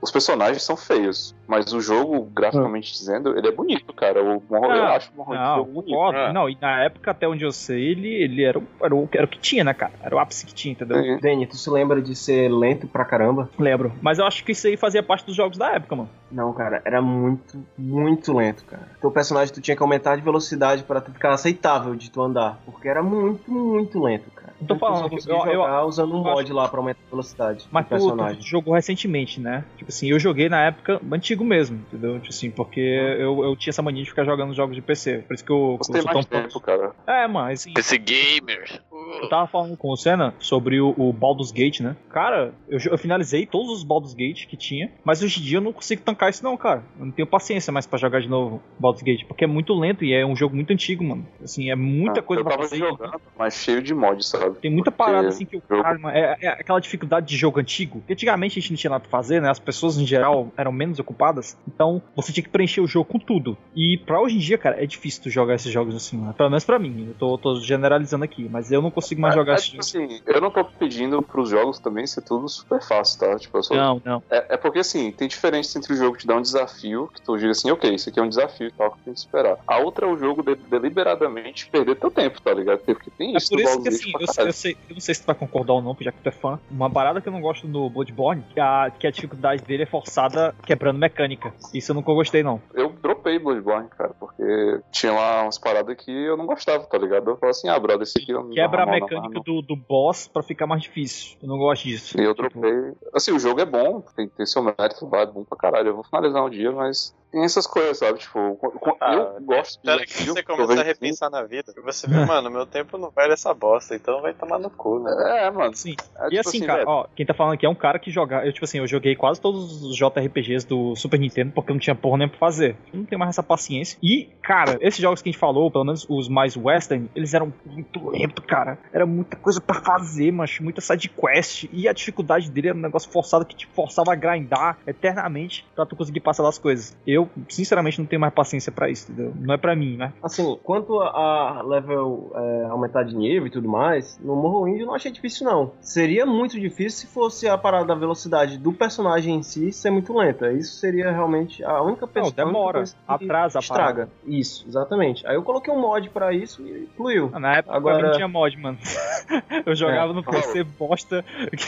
Os personagens são feios, mas o jogo, graficamente dizendo, ele é bonito, cara. O Morrowind, eu Não, acho o Morrowind um Não, jogo bonito. né? Não, e na época, até onde eu sei, ele, ele era, o- era, o, era o que tinha, né, cara? Era o ápice que tinha, entendeu? Sim. Dani, tu se lembra de ser lento pra caramba? Lembro. Mas eu acho que isso aí fazia parte dos jogos da época, mano. Não, cara, era muito, muito lento, cara. Teu personagem tu tinha que aumentar de velocidade pra tu ficar aceitável de tu andar. Porque era muito, muito lento, cara. Eu tô falando, eu- eu- jogar usando um eu mod lá pra aumentar a velocidade Mas do tu, personagem. tu jogou recentemente, né? Tipo assim, eu joguei na época antigo mesmo, entendeu? Tipo assim, porque eu, eu tinha essa mania de ficar jogando jogos de PC. Por isso que eu, Você eu sou mais tão tempo, cara. É, mano, assim, Esse gamer. Eu tava falando com o Senna sobre o, o Baldur's Gate, né? Cara, eu, eu finalizei todos os Baldur's Gate que tinha, mas hoje em dia eu não consigo tancar isso não, cara. Eu não tenho paciência mais pra jogar de novo Baldur's Gate, porque é muito lento e é um jogo muito antigo, mano. Assim, é muita Ah, coisa eu pra tava fazer. jogando, mas cheio de mod, sabe? Tem muita Porque parada assim que o cara, é, é aquela dificuldade de jogo antigo. Porque antigamente a gente não tinha nada pra fazer, né? As pessoas em geral eram menos ocupadas. Então você tinha que preencher o jogo com tudo. E pra hoje em dia, cara, é difícil tu jogar esses jogos assim, né? Pelo menos pra mim. Eu tô, tô generalizando aqui, mas eu não consigo mais jogar é, esses tipo assim, eu não tô pedindo pros jogos também ser tudo super fácil, tá? Tipo, eu sou... Não, não. é, é porque assim, tem diferença entre o jogo te dar um desafio, que tu diga assim, ok, isso aqui é um desafio e tal, que tem que esperar. A outra é o jogo de- deliberadamente perder teu tempo, tá ligado? Porque tem É isso por no isso que assim, eu, eu sei, eu não sei se tu vai concordar ou não, já que tu é fã. Uma parada que eu não gosto no Bloodborne, que a, que a dificuldade dele é forçada quebrando mecânica. Isso eu nunca gostei, não. Eu dropei Bloodborne, cara, porque tinha lá umas paradas que eu não gostava, tá ligado? Eu falei assim, ah, brother, esse aqui eu não Quebra a mecânica do, do boss pra ficar mais difícil. Eu não gosto disso. E eu dropei. Assim, o jogo é bom, tem, tem seu mérito lá, é bom pra caralho. Eu vou finalizar um dia, mas tem essas coisas, sabe? Tipo, Ah, eu gosto de Espera que você começa a repensar na vida. Você vê, mano, meu tempo não vale essa bosta, então vai tomar no cu, né? É, mano. Sim. É, E tipo assim, cara, velho, ó, quem tá falando aqui é um cara que joga. Eu, tipo assim, eu joguei quase todos os JRPGs do Super Nintendo porque eu não tinha porra nem pra fazer. Eu não tenho mais essa paciência. E, cara, esses jogos que a gente falou, pelo menos os mais western, eles eram muito lentos, cara. Era muita coisa pra fazer, mas muita side quest. E a dificuldade dele era um negócio forçado que te forçava a grindar eternamente pra tu conseguir passar das coisas. Eu, sinceramente, não tenho mais paciência pra isso, entendeu? Não é pra mim, né? Assim, quanto a level é, aumentar de nível e tudo mais, no Morrowind eu não achei difícil não. Seria muito difícil se fosse a parada da velocidade do personagem em si ser muito lenta. Isso seria realmente a única Não, pessoa demora. que Atrasa a estraga. Isso, exatamente. Aí eu coloquei um mod pra isso e fluiu. Ah, Na época Agora- não tinha mod, mano. [laughs] eu jogava É. no PC bosta.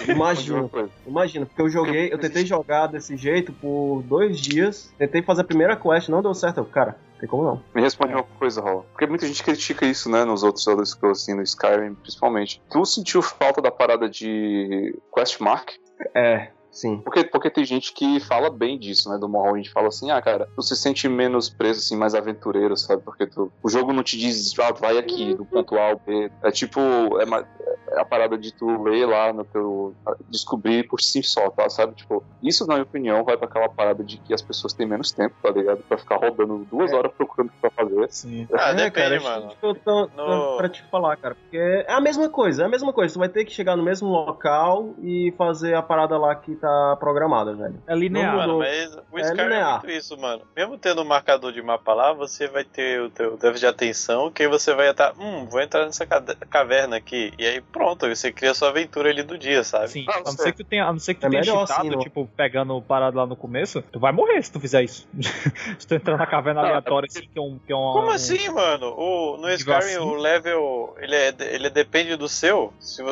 Imagina, imagina, porque eu joguei, eu tentei jogar desse jeito por dois dias, tentei fazer a primeira quest, não deu certo. Eu, cara, tem como não. Me responde uma coisa, Raul. Porque muita gente critica isso, né, nos outros Elder Scrolls, assim, no Skyrim, principalmente. Tu sentiu falta da parada de quest mark? É, sim. Porque, porque tem gente que fala bem disso, né? Do Morrowind. Fala assim, ah, cara, tu se sente menos preso, assim, mais aventureiro, sabe? Porque tu, o jogo não te diz, ah, vai aqui, do ponto A ao B. É tipo, é, ma- é a parada de tu ler lá no teu... Descobrir por si só, tá? Sabe? Tipo, isso, na minha opinião, vai pra aquela parada de que as pessoas têm menos tempo, tá ligado? Pra ficar rodando duas horas procurando o que pra fazer. Sim. [laughs] Ah, é, depende, cara, mano. eu tô, tô No- pra te falar, cara. Porque é a mesma coisa, é a mesma coisa. Tu vai ter que chegar no mesmo local e fazer a parada lá que tá programada, velho. É linear. Mano, mudou. mas o É Skyrim é linear. muito isso, mano. Mesmo tendo um marcador de mapa lá, você vai ter o teu déficit de atenção, que aí você vai estar, hum, vou entrar nessa caverna aqui. E aí pronto, aí você cria sua aventura ali do dia, sabe? Sim, Ah, a não ser que tu tenha, a não ser que tu É tenha cheatado, assim, não. tipo, pegando parado lá no começo, tu vai morrer se tu fizer isso. [laughs] se tu entrar na caverna Não, é aleatória, assim, que é um. Que é um Como um- assim, mano? O, no Skyrim assim? o level, ele, é, ele depende do seu. Se,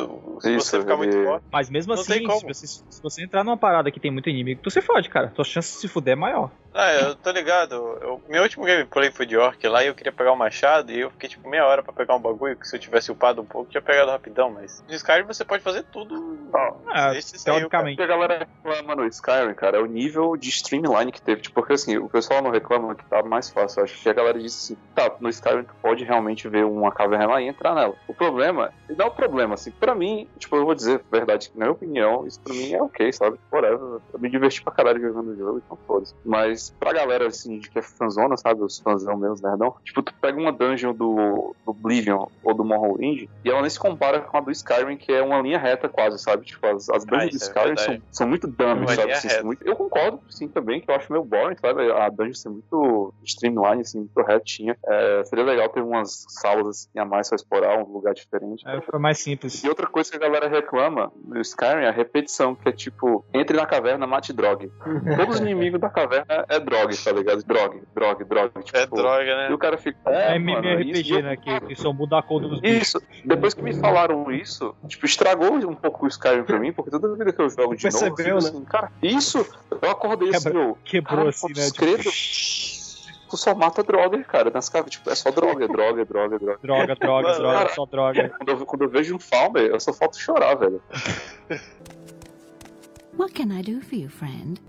se Isso, você ficar muito forte. Mas mesmo Não assim, se você, se você entrar numa parada que tem muito inimigo, tu se fode, cara. Tua chance de se fuder é maior. Ah, eu tô ligado. Eu, meu último gameplay foi de Orc lá e eu queria pegar o machado e eu fiquei tipo meia hora pra pegar um bagulho que se eu tivesse upado um pouco tinha pegado rapidão, mas no Skyrim você pode fazer tudo. Ah, Esse teoricamente. O que a galera reclama no Skyrim, cara, é o nível de streamline que teve. Tipo, porque assim, o pessoal não reclama que tá mais fácil. Eu acho que a galera disse assim, tá, no Skyrim tu pode realmente ver uma caverna lá e entrar nela. O problema, e dá o problema, assim, pra mim, tipo, eu vou dizer a verdade, que na minha opinião, isso pra mim é ok, sabe? Whatever. Eu me diverti pra caralho jogando o jogo, então foda-se. Mas pra galera, assim, de que é fanzona, sabe? Os fãzão meus, nerdão. Tipo, tu pega uma dungeon do, do Oblivion ou do Morrowind e ela nem se compara com a do Skyrim, que é uma linha reta quase, sabe? Tipo, as, as dungeons do isso é Skyrim verdade. são, são muito dummies, Uma sabe? Assim, muito- Eu concordo, sim, também, que eu acho meio boring, sabe? A dungeon ser muito streamline, assim, muito retinha. É, seria legal ter umas salas assim a mais pra explorar, um lugar diferente. É, foi mais simples. E outra coisa que a galera reclama no Skyrim é a repetição, que é tipo, entre na caverna, mate drog. [laughs] Todos os inimigos da caverna é drog, tá ligado? Drog, drog, drog. Tipo, É droga, né? E o cara fica. É É, MMORPG, isso- né? Que, que só muda a cor dos bichos. Isso, depois que me falaram isso, tipo, estragou um pouco o Skyrim pra mim, porque toda vida que eu jogo de novo, eu Percebeu, né? assim, cara, isso, eu acordei assim, Quebra- meu, Quebrou Cara, assim, né? Tipo, credo. tu só mata droga, cara, nas cavernas, tipo, é só droga, é droga, é droga, é droga. droga, droga, Mano, droga, cara. só droga. Quando eu, quando eu vejo um Falmer, eu só falta chorar, velho. What can I do for you, friend?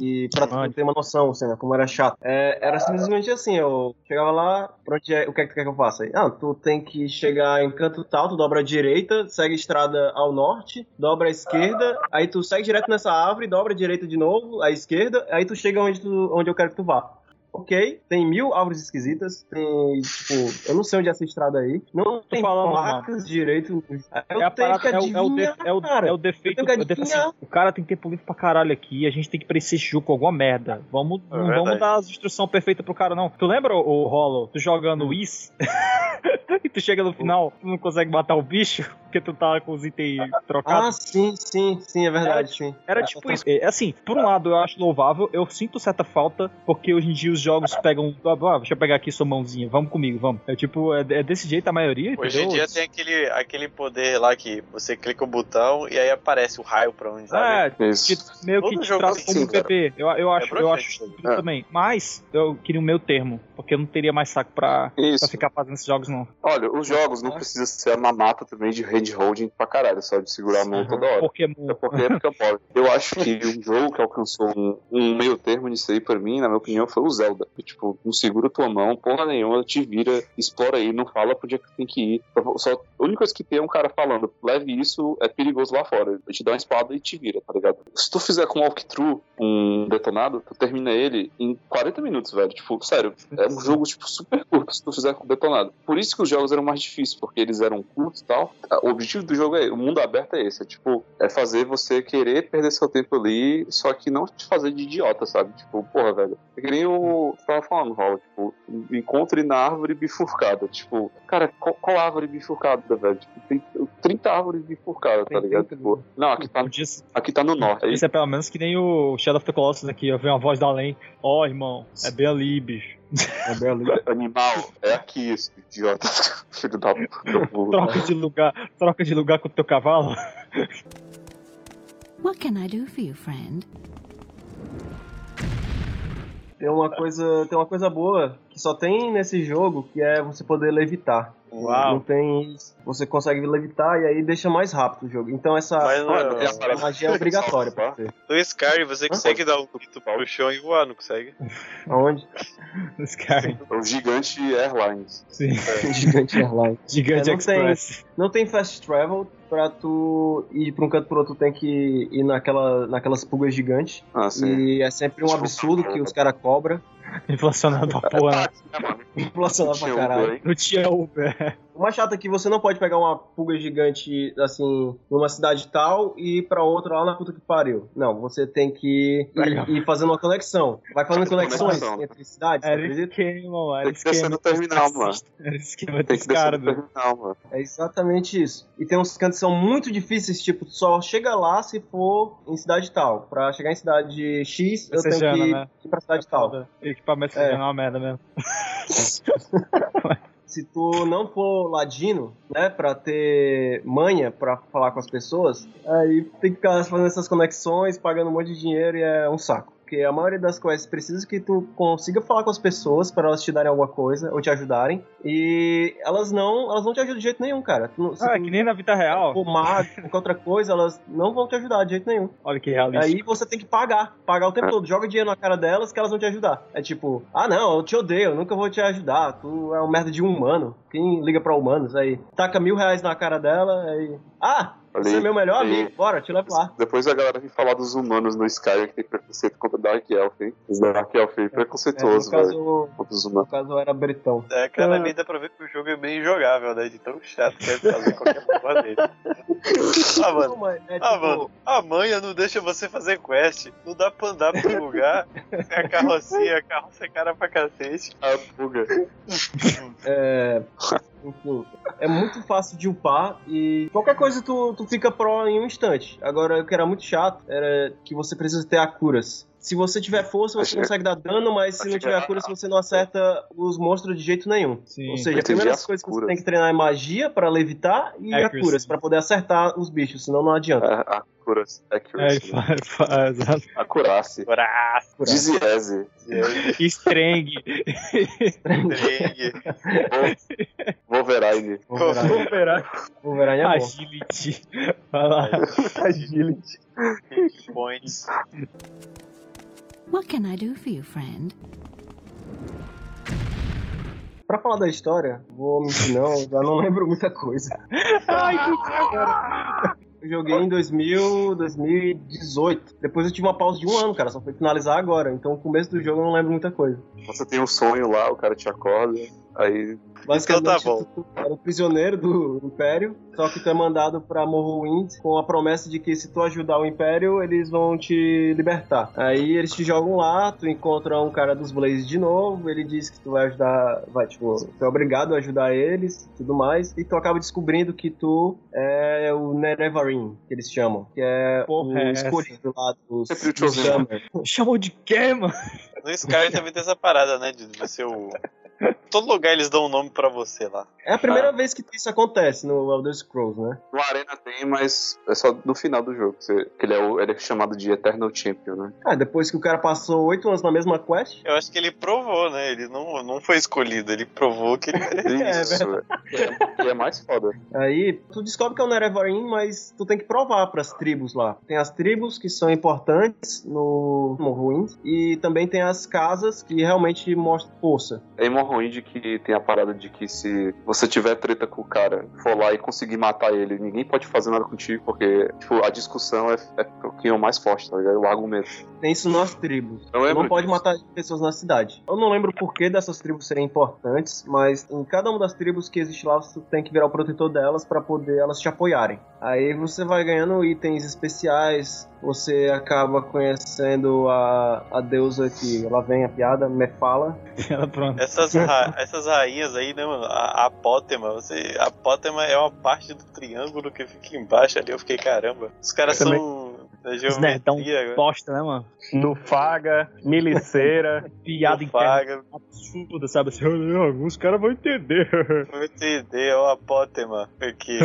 Que pra tu ter uma noção, assim, né, como era chato. É, era simplesmente assim, eu chegava lá, pra onde é, o que é que tu quer que eu faça? Aí, Ah, tu tem que chegar em canto tal, tu dobra à direita, segue a estrada ao norte, dobra à esquerda, aí tu segue direto nessa árvore, dobra à direita de novo, à esquerda, aí tu chega onde, tu, onde eu quero que tu vá. Ok, tem mil árvores esquisitas, tem, tipo, eu não sei onde é essa estrada aí, não tem falando, placas direito. Eu É, a tenho parada, que é, o, é, o adivinhar, de- é, o, cara. é o defeito. Eu tenho que é o defeito adivinhar. assim, o cara tem tempo livre pra caralho aqui. A gente tem que preencher esse jogo com alguma merda. Vamos, É não verdade. vamos dar as instruções perfeitas pro cara, não. Tu lembra, o Hollow, tu jogando Hum. Is? [laughs] e tu chega no final, tu não consegue matar o bicho, porque tu tá com os itens Ah, trocados. sim, sim, sim, é verdade, sim. Era É, tipo é, isso. É, assim, por um lado eu acho louvável, eu sinto certa falta, porque hoje em dia os jogos pegam. Ah, deixa eu pegar aqui sua mãozinha, vamos comigo, vamos. É tipo, é, é desse jeito a maioria. Hoje em entendeu? dia tem aquele, aquele poder lá que você clica o botão e aí aparece o raio pra onde sabe? É, Isso. que meio que Todo te jogo assim, como um. PP. Eu, eu acho, eu broxante acho isso aí. estúpido É. também. Mas eu queria o meu termo, porque eu não teria mais saco pra, pra ficar fazendo esses jogos, não. Olha, os jogos não precisa ser a mamata também de handholding pra caralho, só de segurar a mão toda hora. Pokémon. É porque é porque eu. Eu acho que um jogo que alcançou um, um meio termo nisso aí, pra mim, na minha opinião, foi o Zelda. Que, tipo, não segura tua mão, porra nenhuma, te vira, explora aí, não fala pro dia que tem que ir. Só, a única coisa que tem é um cara falando, leve isso, é perigoso lá fora. Ele te dá uma espada e te vira, tá ligado? Se tu fizer com walkthrough um detonado, tu termina ele em 40 minutos, velho. Tipo, sério, é um jogo, tipo, super curto se tu fizer com detonado. Por isso que os jogos eram mais difíceis, porque eles eram curtos e tal. O objetivo do jogo é, o mundo aberto é esse, é tipo, é fazer você querer perder seu tempo ali, só que não te fazer de idiota, sabe? Tipo, porra, velho. É que nem o. Você tava falando, Raul, tipo, encontre na árvore bifurcada. Tipo, cara, qual, qual árvore bifurcada, velho? Tipo, tem 30 árvores bifurcadas, tá ligado? 30 Tipo, não, aqui tá, aqui tá no norte. Aí, isso é pelo menos que nem o Shadow of the Colossus aqui, eu vi uma voz da além. Ó, irmão, é bem ali, bicho. É bem ali. [laughs] animal, é aqui esse idiota. [laughs] Filho da puta. Troca de lugar, troca de lugar com o teu cavalo. What can I do for you, friend? Tem uma coisa, tem uma coisa boa que só tem nesse jogo, que é você poder levitar. Uau. Não tem, você consegue levitar e aí deixa mais rápido o jogo. Então essa Mas Mano, essa é- magia é obrigatória pra você. No Skyrim você consegue dar um grito pro chão e voar, não consegue? Aonde? Sky. O gigante Airlines. Sim. [laughs] Gigante Airline. Gigante É, não tem- Express. Não tem fast travel pra tu ir pra um canto pro outro, tu tem que ir naquela, naquelas pulgas gigantes. Ah, sim. E é sempre um absurdo que os caras cobram. Inflacionado pra porra. né? [laughs] Inflacionado pra caralho. Não tinha Uber. O mais chato é que você não pode pegar uma pulga gigante, assim, numa cidade tal e ir pra outra lá na puta que pariu. Não, você tem que ir, ir fazendo uma conexão. Vai fazendo conexões Conexão. entre cidades, Era esquema. Era Tem que descer esquema. no terminal, mano. Era esquema Tem desse que descer cara, no terminal, mano. É exatamente isso. E tem uns cantos que são muito difíceis, tipo, só chega lá se for em cidade tal. Pra chegar em cidade X, eu tenho que né? ir pra cidade tal. Equipamento É. é uma merda mesmo. [laughs] se tu não for ladino, né, pra ter manha pra falar com as pessoas, aí tem que ficar fazendo essas conexões, pagando um monte de dinheiro e é um saco. Porque a maioria das quests precisa que tu consiga falar com as pessoas para elas te darem alguma coisa ou te ajudarem. E elas não, elas não te ajudam de jeito nenhum, cara. Tu, Ah, tu que nem na vida real. for mago, qualquer outra coisa, elas não vão te ajudar de jeito nenhum. Olha que realista. Aí você tem que pagar, pagar o tempo todo. Joga dinheiro na cara delas que elas vão te ajudar. É tipo, ah não, eu te odeio, eu nunca vou te ajudar. Tu é um merda de um humano. Quem liga pra humanos aí? Taca mil reais na cara dela aí. Ah, você é meu melhor aí. amigo, bora, te levo lá. Depois a galera vem falar dos humanos no Skyrim que tem preconceito contra Dark Elf, hein? Os Dark Elf É, no preconceituoso, velho. caso, Contra os no caso era britão. É, claramente dá pra ver que o jogo é bem injogável, né? De tão chato que é fazer qualquer porra dele. [laughs] Ah, mano. Não, é Ah, tipo, mano, a manha não deixa você fazer quest. Não dá pra andar pro lugar. Tem a carrocinha, a carroça é cara pra cacete. A buga. É, enfim, é muito fácil de upar e qualquer coisa tu, tu fica pro em um instante. Agora, o que era muito chato era que você precisa ter acuras. Se você tiver força, você Achei- consegue dar dano, mas se não tiver acuras, você não acerta os monstros de jeito nenhum. Sim. Ou seja, a primeira coisa que você tem que treinar é magia pra levitar e Accuracy. acuras pra poder acertar os bichos, senão não adianta. A, a. É, ele Accuracy. faz, faz. A curacy. Braço, Diziese. Streng. Dreng, Wolverine. Wolverine, Wolverine é bom. Agility. Vai lá. [laughs] Agility. points. What can I do for you, friend? Pra falar da história, vou mentir não, já não lembro muita coisa. Ai, que Eu joguei em 2000, 2018. Depois eu tive uma pausa de um ano, cara. Só foi finalizar agora. Então, no começo do jogo eu não lembro muita coisa. Você tem um sonho lá, o cara te acorda. Aí. Basicamente, Então tá bom. tu era um prisioneiro do Império. Só que tu é mandado pra Morrowind com a promessa de que se tu ajudar o Império, eles vão te libertar. Aí eles te jogam lá, tu encontra um cara dos Blazes de novo. Ele diz que tu vai ajudar. Vai, tipo, tu é obrigado a ajudar eles e tudo mais. E tu acaba descobrindo que tu é o Nerevarin, que eles chamam. Que é Porra, o é essa? escolhido lá dos, dos. Chamou de quê, mano? No Sky também tem essa parada, né? De você o. [laughs] Todo lugar eles dão um nome pra você lá. É a primeira vez que isso acontece no Elder Scrolls, né? No Arena tem, mas é só no final do jogo. Que ele, é o, ele é chamado de Eternal Champion, né? Ah, depois que o cara passou oito anos na mesma quest. Eu acho que ele provou, né? Ele não, não foi escolhido, ele provou que ele merecia. [laughs] Isso. é, e é mais foda. Aí tu descobre que é o Nerevarin, mas tu tem que provar pras tribos lá. Tem as tribos que são importantes no Morrowind e também tem as casas que realmente mostram força. É em Morrowind que tem a parada de que se você tiver treta com o cara, for lá e conseguir matar ele, ninguém pode fazer nada contigo, porque tipo, a discussão é, é quem é o mais forte, tá ligado? O argumento. Tem isso nas tribos. Lembro não pode disso. matar pessoas na cidade. Eu não lembro por que dessas tribos serem importantes, mas em cada uma das tribos que existe lá, você tem que virar o protetor delas pra poder elas te apoiarem. Aí você vai ganhando itens especiais, você acaba conhecendo a, a deusa que lá vem a piada, Mefala. [laughs] Ela pronto. Essas, ra- essas rainhas aí, né, mano? A, apótema, você. A apótema é uma parte do triângulo que fica embaixo ali. Eu fiquei, caramba. Os caras Também- são da Os nerdão bosta, né, mano? Nufaga, Miliceira. [laughs] Piada interna absurda, sabe? Assim, "Ah, alguns caras vão entender. [laughs] vou entender, é uma apótema. Aqui?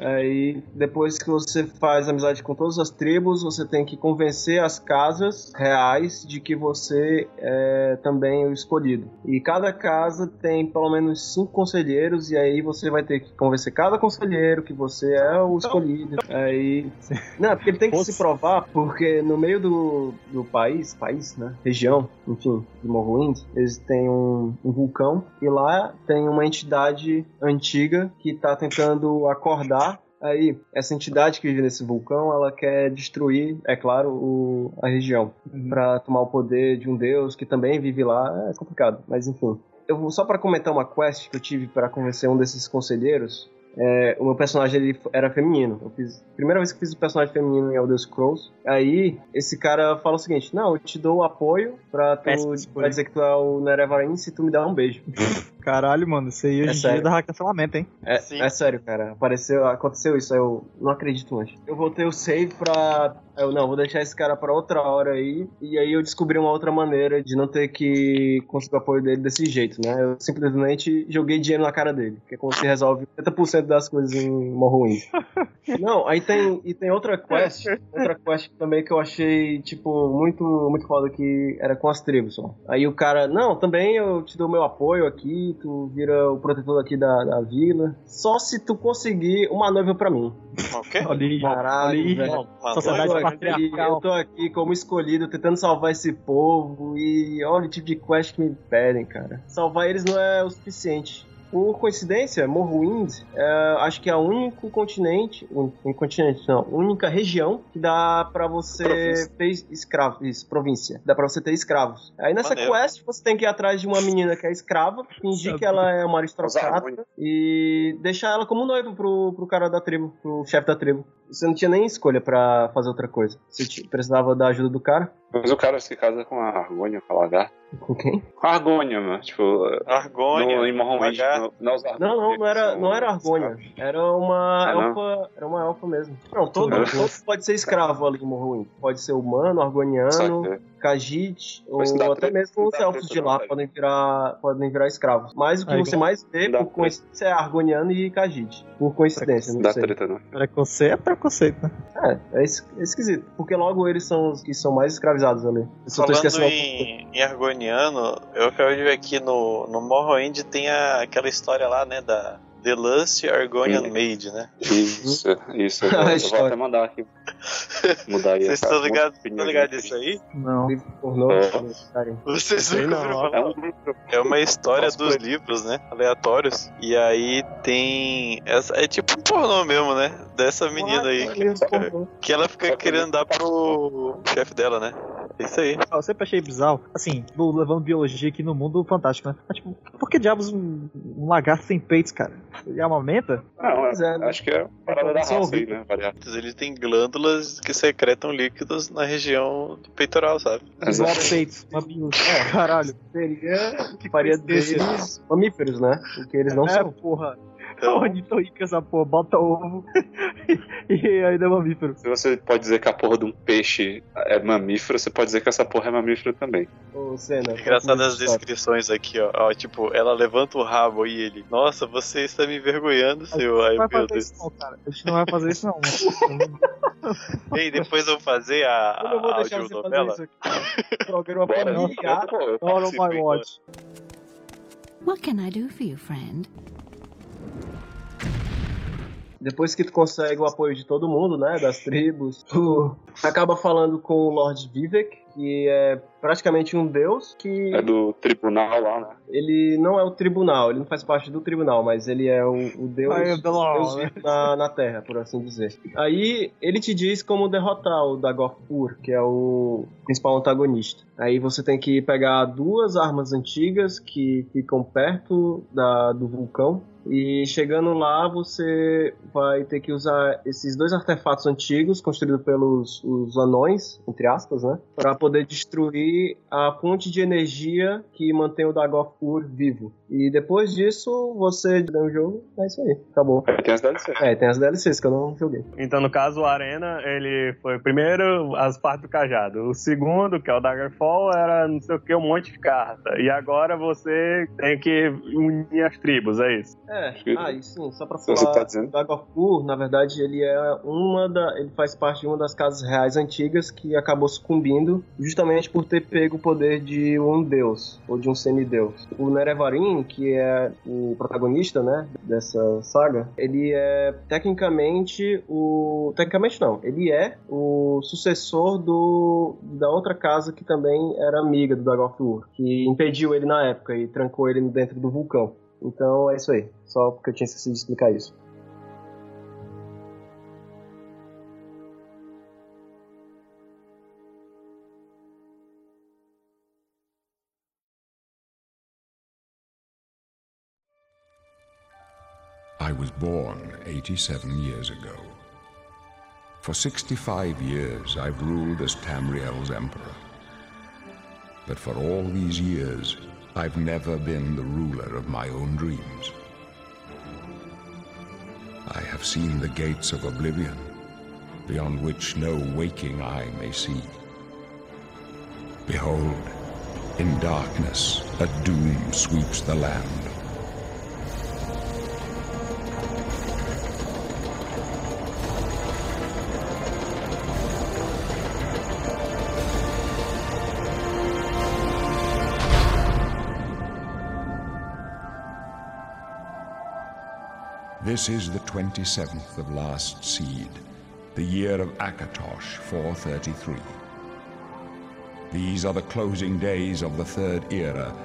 Aí, depois que você faz amizade com todas as tribos, você tem que convencer as casas reais de que você é também o escolhido. E cada casa tem pelo menos cinco conselheiros, e aí você vai ter que convencer cada conselheiro que você é o escolhido. Aí. Não, porque ele tem que se provar, porque no meio do, do país, país, né? Região, enfim, de Morrowind, eles têm um, um vulcão, e lá tem uma entidade antiga que tá tentando acordar Aí, essa entidade que vive nesse vulcão, ela quer destruir, é claro, o, a região. Pra tomar o poder de um deus que também vive lá. É complicado, mas enfim. Eu vou só para comentar uma quest que eu tive para convencer um desses conselheiros. É, o meu personagem ele era feminino. Eu fiz primeira vez que eu fiz o personagem feminino em Elder Scrolls. Aí esse cara fala o seguinte: Não, eu te dou o apoio pra, tu, pra dizer que tu é o Nerevarin se tu me dar um beijo. [laughs] Caralho, mano, isso aí hoje É dia sério. dá cancelamento, hein? É, é sério, cara. Apareceu, aconteceu isso, eu não acredito mais. Eu voltei o save pra. Eu não, vou deixar esse cara pra outra hora aí. E aí eu descobri uma outra maneira de não ter que conseguir o apoio dele desse jeito, né? Eu simplesmente joguei dinheiro na cara dele. Que é como se resolve 80% das coisas em Morrowind. [laughs] Não, aí tem. E tem outra quest. Outra quest também que eu achei, tipo, muito, muito foda que era com as tribos só. Aí o cara, não, também eu te dou meu apoio aqui, tu vira o protetor aqui da, da vila. Só se tu conseguir uma noiva pra mim. O quê? Olha aí, Caralho, olha aí. velho. Uma Sociedade patriarcal. eu tô aqui como escolhido, tentando salvar esse povo e olha o tipo de quest que me pedem, cara. Salvar eles não é o suficiente. Por coincidência, Morrowind é, acho que é o único continente, um continente não, única região que dá pra você Província. ter escravos, isso, província, dá pra você ter escravos. Aí nessa Maneiro. quest você tem que ir atrás de uma menina que é escrava, fingir que ela é uma aristocrata e deixar ela como noiva pro, pro cara da tribo, pro chefe da tribo. Você não tinha nem escolha pra fazer outra coisa. Você precisava da ajuda do cara. Mas o cara se casa com a Argônia, com a lagarta. Com quem? Com a Argônia, mano. Tipo, Argônia. no, em Morrowind, lagarto. não, não, Não, não, não era, não era Argônia. Era uma Ah, não? elfa. Era uma elfa mesmo. Não, todo, todo pode ser escravo ali em Morrowind. Pode ser humano, argoniano, Saca. Khajiit, ou até mesmo os elfos de lá podem virar, podem virar escravos. Mas o que Aí, você mais vê, por coincidência, é argoniano e Khajiit. Por coincidência, Não dá sei. treta, não. Preconceito é preconceito, né? É, é, é esquisito. Porque logo eles são os que são mais escravizados ali. Eu só tô Falando esquecendo. em, em Argoniano, eu acabei de ver aqui no, no Morrowind tem a- aquela história lá, né, da The Lust Argonian Sim. Maid, né? Isso, isso. Eu, [laughs] eu vou até mandar aqui. Mudar aí. Vocês estão ligados de- disso aí? Não. Pornô. É. Vocês nunca não? É um. É uma história Nossa, dos foi. livros, né? Aleatórios. E aí tem. Essa, é tipo um pornô mesmo, né? Dessa menina aí. Livro pornô. Que ela fica querendo dar pro chefe dela, né? É Isso aí. Eu sempre achei bizarro. Assim, levando biologia aqui no mundo fantástico, né? Mas, tipo, por que diabos um, um lagarto sem peitos, cara? Ele amamenta? Não, Pois é, né? acho que é parada da Só raça aí, né? Variar. Ele tem glândulas que secretam líquidos na região do peitoral, sabe? Igual peitos, mamilos. É, caralho. Seria. Faria coincidência. deles mamíferos, né? O que eles não é, são. porra. Então, Ornitorrinca essa porra, bota ovo [laughs] e ainda é mamífero. Se você pode dizer que a porra de um peixe é mamífero, você pode dizer que essa porra é mamífero também. Ô, Senna, engraçado as história. descrições aqui, ó. Ó, Tipo, ela levanta o rabo e ele. Nossa, você está me envergonhando, seu. Ai, Não vai meu fazer Deus. isso não, cara. A gente não vai fazer isso não. [laughs] Ei, depois eu vou fazer a, Eu não vou a deixar você fazer isso aqui. Programa pô, eu All on my watch. What can I do for you, friend? Depois que tu consegue o apoio de todo mundo, né? Das tribos, tu acaba falando com o Lord Vivek, que é praticamente um deus que É do tribunal lá, né? ele não é o tribunal, ele não faz parte do tribunal, mas ele é o, o deus, Aí, deus vivo na, na Terra, por assim dizer. Aí ele te diz como derrotar o Dagoth-Ur, que é o principal antagonista. Aí você tem que pegar duas armas antigas que ficam perto da, do vulcão. E chegando lá, você vai ter que usar esses dois artefatos antigos construídos pelos os anões, entre aspas, né? Para poder destruir a fonte de energia que mantém o Dagoth-Ur vivo. E depois disso, você dá o jogo, é isso aí, acabou. Aí tem as DLC. É, tem as DLCs que eu não joguei. Então, no caso, o Arena, ele foi primeiro as partes do cajado. O segundo, que é o Daggerfall, era não sei o que, um monte de carta. E agora você tem que unir as tribos, é isso. É, que- ah, e sim, só pra Se você falar, tá dizendo. o na verdade, ele é uma da, ele faz parte de uma das casas reais antigas que acabou sucumbindo justamente por ter pego o poder de um deus, ou de um semideus. O Nerevarim, que é o protagonista, né, dessa saga, ele é tecnicamente o... tecnicamente não, ele é o sucessor do da outra casa que também era amiga do Dagoth-Ur, que impediu ele na época e trancou ele dentro do vulcão. Então é isso aí. Só porque eu tinha esquecido de explicar isso. Was born 87 years ago. For 65 years, I've ruled as Tamriel's emperor. But for all these years, I've never been the ruler of my own dreams. I have seen the gates of oblivion, beyond which no waking eye may see. Behold, in darkness, a doom sweeps the land. This is the 27th of last seed, the year of Akatosh 433. These are the closing days of the third era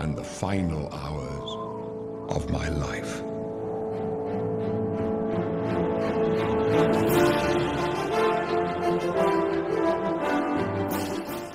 and the final hours of my life.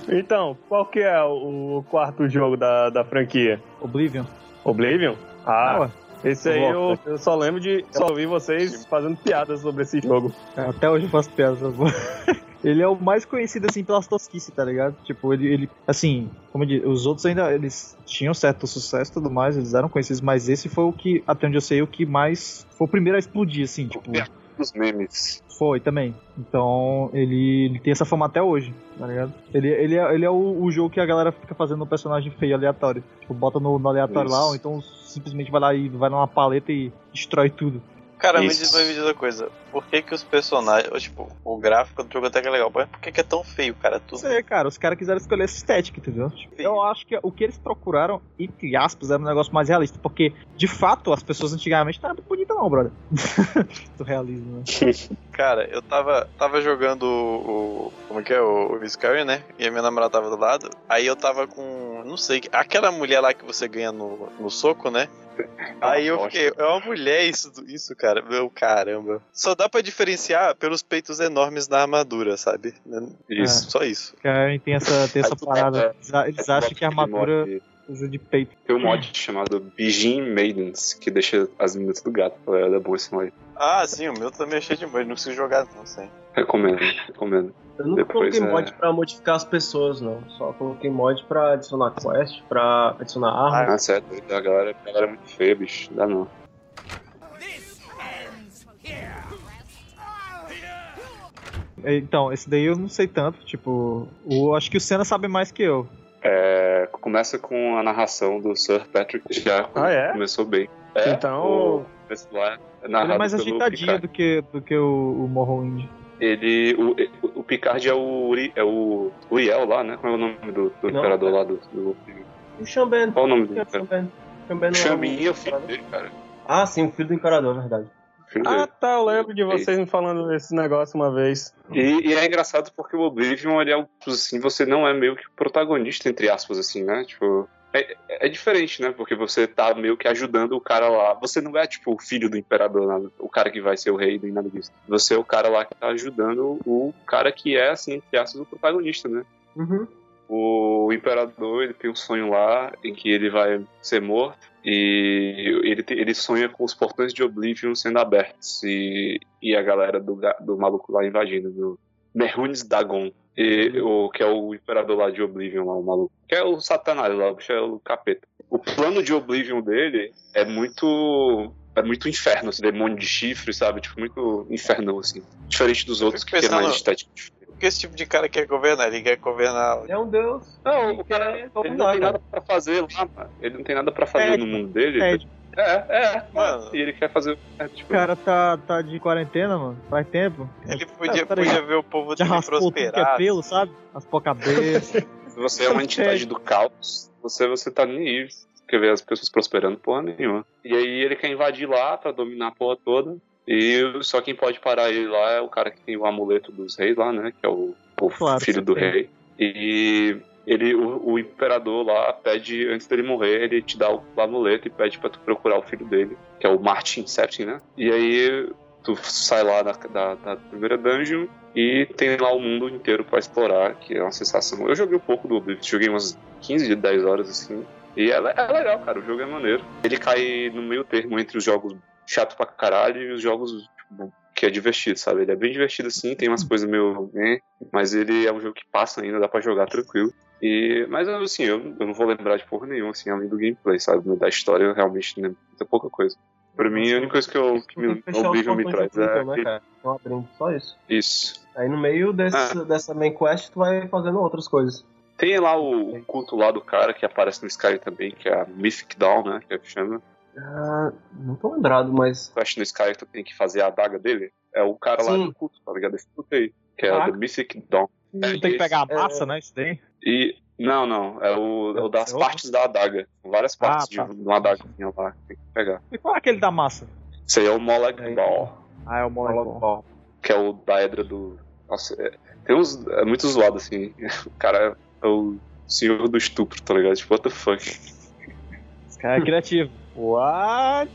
Então, qual que é o quarto jogo da, da franquia? Oblivion. Oblivion? Ah, Ué, esse aí eu, eu só lembro de só ouvir vocês fazendo piadas sobre esse jogo. É, Até hoje eu faço piada. [laughs] ele é o mais conhecido, assim, pelas tosquices, tá ligado? Tipo, ele, ele assim, como eu disse, os outros ainda, eles tinham certo sucesso e tudo mais, eles eram conhecidos, mas esse foi o que, até onde eu sei, o que mais, foi o primeiro a explodir, assim, tipo, Os memes. foi também. Então, ele, ele tem essa fama até hoje, tá ligado? Ele, ele é, ele é o, o jogo que a galera fica fazendo um personagem feio aleatório. Tipo, bota no, no aleatório Isso. lá, ou então simplesmente vai lá e vai numa paleta e destrói tudo. Cara, me diz, me diz uma coisa. Por que que os personagens... Tipo, o gráfico do jogo até que é legal. Mas por que que é tão feio, cara? Tudo... Aí, cara, os caras quiseram escolher essa estética, entendeu? Tipo, Eu acho que o que eles procuraram, entre aspas, era um negócio mais realista. Porque, de fato, as pessoas antigamente não eram muito bonitas, não, brother. [laughs] Do realismo, né? [laughs] Cara, eu tava, tava jogando o, o- Como é que é? O, o Skyrim, né? E a minha namorada tava do lado. Aí eu tava com. Não sei. Aquela mulher lá que você ganha no, no soco, né? Aí eu fiquei. É uma mulher isso, isso, cara. Meu caramba. Só dá pra diferenciar pelos peitos enormes na armadura, sabe? Isso. Só isso. Karen tem essa, tem essa parada. Eles, acham que a armadura Mod- usa de peito. Tem um mod chamado Bijin Maidens, que deixa as meninas do gato. É bom esse mod. Ah, sim, o meu também é cheio de molho. Não consigo jogar, não sei. Recomendo, recomendo. Eu nunca Depois, coloquei é- mod pra modificar as pessoas, não. Só coloquei mod pra adicionar quest, pra adicionar arma. Ah, certo. A galera, a galera é muito feia, bicho. Dá não. É, Então, esse daí eu não sei tanto. Tipo, o, acho que o Senna sabe mais que eu. É, começa com a narração do Sir Patrick. Já Ah, é? começou bem. É, Então- o lá é Ele é mais ajeitadinho do que, do que o, o Morrowind. Ele, o, o Picard é o, Uri- é o Uriel lá, né? Qual é o nome do, do Não, imperador cara. lá do... do... O Xamben. Qual o nome do Quem é o é Xambin é o filho dele, cara. Ah, sim, o filho do imperador, é verdade. Ah, dele. tá, eu lembro de vocês me falando desse negócio uma vez. E, e é engraçado porque o Oblivion, ele é assim, você não é meio que protagonista, entre aspas, assim, né? Tipo, é, é diferente, né? Porque você tá meio que ajudando o cara lá. Você não é, tipo, o filho do imperador, nada, o cara que vai ser o rei, nem nada disso. Você é o cara lá que tá ajudando o cara que é, assim, entre aspas, o protagonista, né? Uhum. O imperador, ele tem um sonho lá em que ele vai ser morto e ele, te- ele sonha com os portões de Oblivion sendo abertos e, e a galera do, do maluco lá invadindo, do Merhunes Dagon, e, o, que é o imperador lá de Oblivion, lá, o maluco, que é o satanás lá, o bicho é o capeta. O plano de Oblivion dele é muito... É muito inferno, esse demônio de chifre, sabe? Tipo, muito infernal, assim. Diferente dos outros, que é mais. O que esse tipo de cara quer governar? Ele quer governar. Ele é um deus. Não, Ele o cara quer ele não tem cara. nada pra fazer lá, mano. Ele não tem nada pra fazer É, no mundo dele. É, É, é, Mano. E ele quer fazer. É, o tipo, cara tá, tá de quarentena, mano. Faz tempo. Ele podia, peraí. podia ver o povo dele tudo que é prosperar. pelo, sabe? Raspou a cabeça. se [laughs] você é uma entidade do caos, você, você tá nem aí. Quer ver as pessoas prosperando porra nenhuma. E aí ele quer invadir lá pra dominar a porra toda. E só quem pode parar ele lá é o cara que tem o amuleto dos reis lá, né? Que é o, o Claro, filho do sempre. rei. E ele, o, o imperador lá pede, antes dele morrer, ele te dá o amuleto e pede pra tu procurar o filho dele, que é o Martin Septim, né? E aí tu sai lá da, da, da primeira dungeon e tem lá o mundo inteiro pra explorar, que é uma sensação. Eu joguei um pouco do Oblivion, joguei umas 15, 10 horas assim. E é, é legal, cara, o jogo é maneiro. Ele cai no meio termo entre os jogos chato pra caralho e os jogos tipo, que é divertido, sabe? Ele é bem divertido assim, tem umas coisas meio. né? Mas ele é um jogo que passa ainda, dá pra jogar tranquilo. E, mas assim, eu, eu não vou lembrar de porra nenhuma, assim, além do gameplay, sabe? Da história, realmente, né? muita pouca coisa. Pra mim, a única coisa que, eu, que me, os Oblivion me traz é Oblivion, né, cara? Então abrindo, só isso. isso. Aí no meio desse, dessa main quest tu vai fazendo outras coisas. Tem lá o, o culto lá do cara que aparece no Skyrim também, que é a Mythic Dawn, né? Que é que chama. Ah, não tô lembrado, mas. Eu acho que no Skyrim tu tem que fazer a adaga dele. É o cara lá Sim. do culto, tá ligado? Esse culto aí. Que é. The Mythic Dawn. É, tem que pegar a massa, né? Isso daí. E. Não, não. É o, é o das Outro? partes da adaga. Várias partes Ah, tá. de uma adagazinha lá. que Tem que pegar. E qual é aquele da massa? Isso aí é o Molag. Ball. Ah, é o moleque. Que é o da Edra do. Nossa, é, tem uns. É muito zoado assim. [laughs] O cara é o senhor do estupro, tá ligado? Tipo, what the fuck. Esse cara é criativo. What?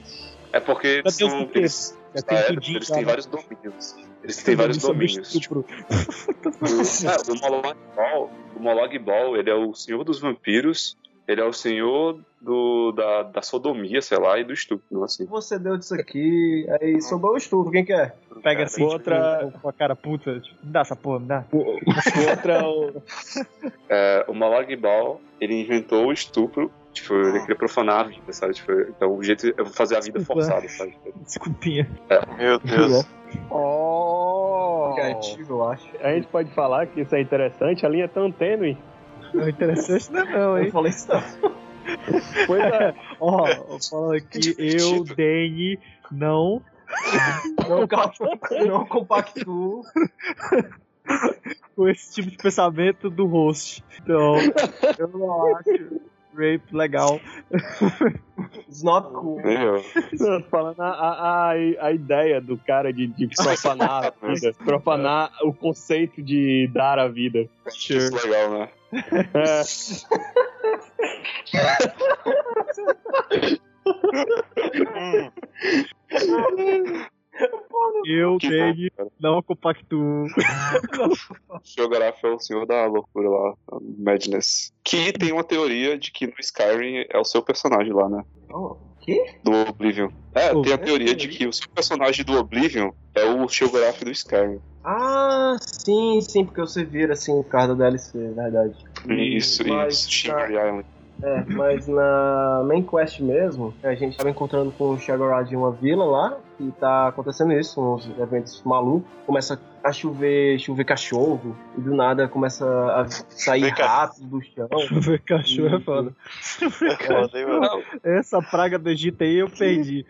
É porque eles, são, eles, eles já, têm vários domínios. Eles têm vários Sobre domínios. estupro. É, [laughs] o Molag Ball, o Molag Ball, ele é o senhor dos vampiros, ele é o senhor do, da, da sodomia, sei lá, e do estupro, assim. Você deu disso aqui, aí sobrou o estupro, quem quer? Pega assim, Outra- tipo, com a cara puta. Tipo, me dá essa porra, me dá. O outro é o. [laughs] É, o Molag Ball, ele inventou o estupro, tipo, ele queria profanar a vida, sabe? Tipo, então o jeito, eu vou fazer a vida Desculpa. forçada, sabe? [laughs] Desculpinha. Meu Deus. Oh! Criativo, eu acho. A gente pode falar que isso é interessante, a linha é tão tênue. Não, interessante não, é não, Eu hein? falei isso não. Pois é. [laughs] Ó, eu falo aqui, eu, Dane, não. Não, não compactuo. com esse tipo de pensamento do host. Então, eu não acho rape legal. It's not cool. Não, tô falando a, a, a, ideia do cara de, de profanar a vida, [laughs] profanar o conceito de dar a vida. isso é legal, né? É, [laughs] [laughs] Eu, Que cara. não compactuo. Geograph [laughs] é o senhor da loucura lá, Madness. Que tem uma teoria de que no Skyrim é o seu personagem lá, né? Oh, quê? Do Oblivion. É, Pô, tem a é teoria de que o seu personagem do Oblivion é o Geograph do Skyrim. Ah, sim, sim, porque você vira assim o cara da DLC, é verdade. Isso, Mas, isso. Shimmery Island. É, mas na main quest mesmo, a gente tava encontrando com o Shagorad em uma vila lá, e tá acontecendo isso, uns eventos malucos. Começa a chover, chover cachorro, e do nada começa a sair Vem cá. ratos do chão. Ver cachorro é foda. Foda, hein, mano? Essa praga do Egito aí eu perdi.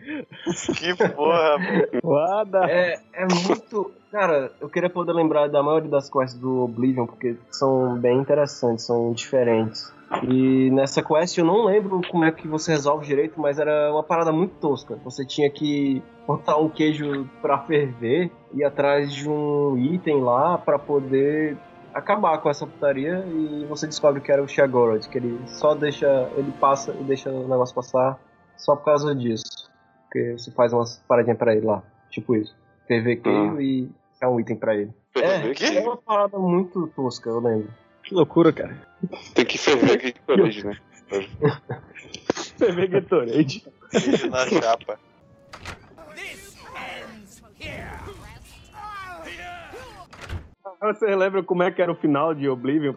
Que porra, mano. Guarda. É, é muito. Cara, eu queria poder lembrar da maioria das quests do Oblivion, porque são bem interessantes, são diferentes. E nessa quest eu não lembro como é que você resolve direito, mas era uma parada muito tosca. Você tinha que botar um queijo pra ferver, ir atrás de um item lá pra poder acabar com essa putaria e você descobre que era o Shagorod, que ele só deixa, ele passa e deixa o negócio passar só por causa disso. Porque você faz umas paradinhas pra ele lá, tipo isso. ferver queijo e é um item pra ele. Ferver É, queijo? é uma parada muito tosca, eu lembro. Que loucura, cara. Tem que ferver Gatorade, né? [laughs] Ferver Gatorade. Queijo na chapa. Você lembra como é que era o final de Oblivion?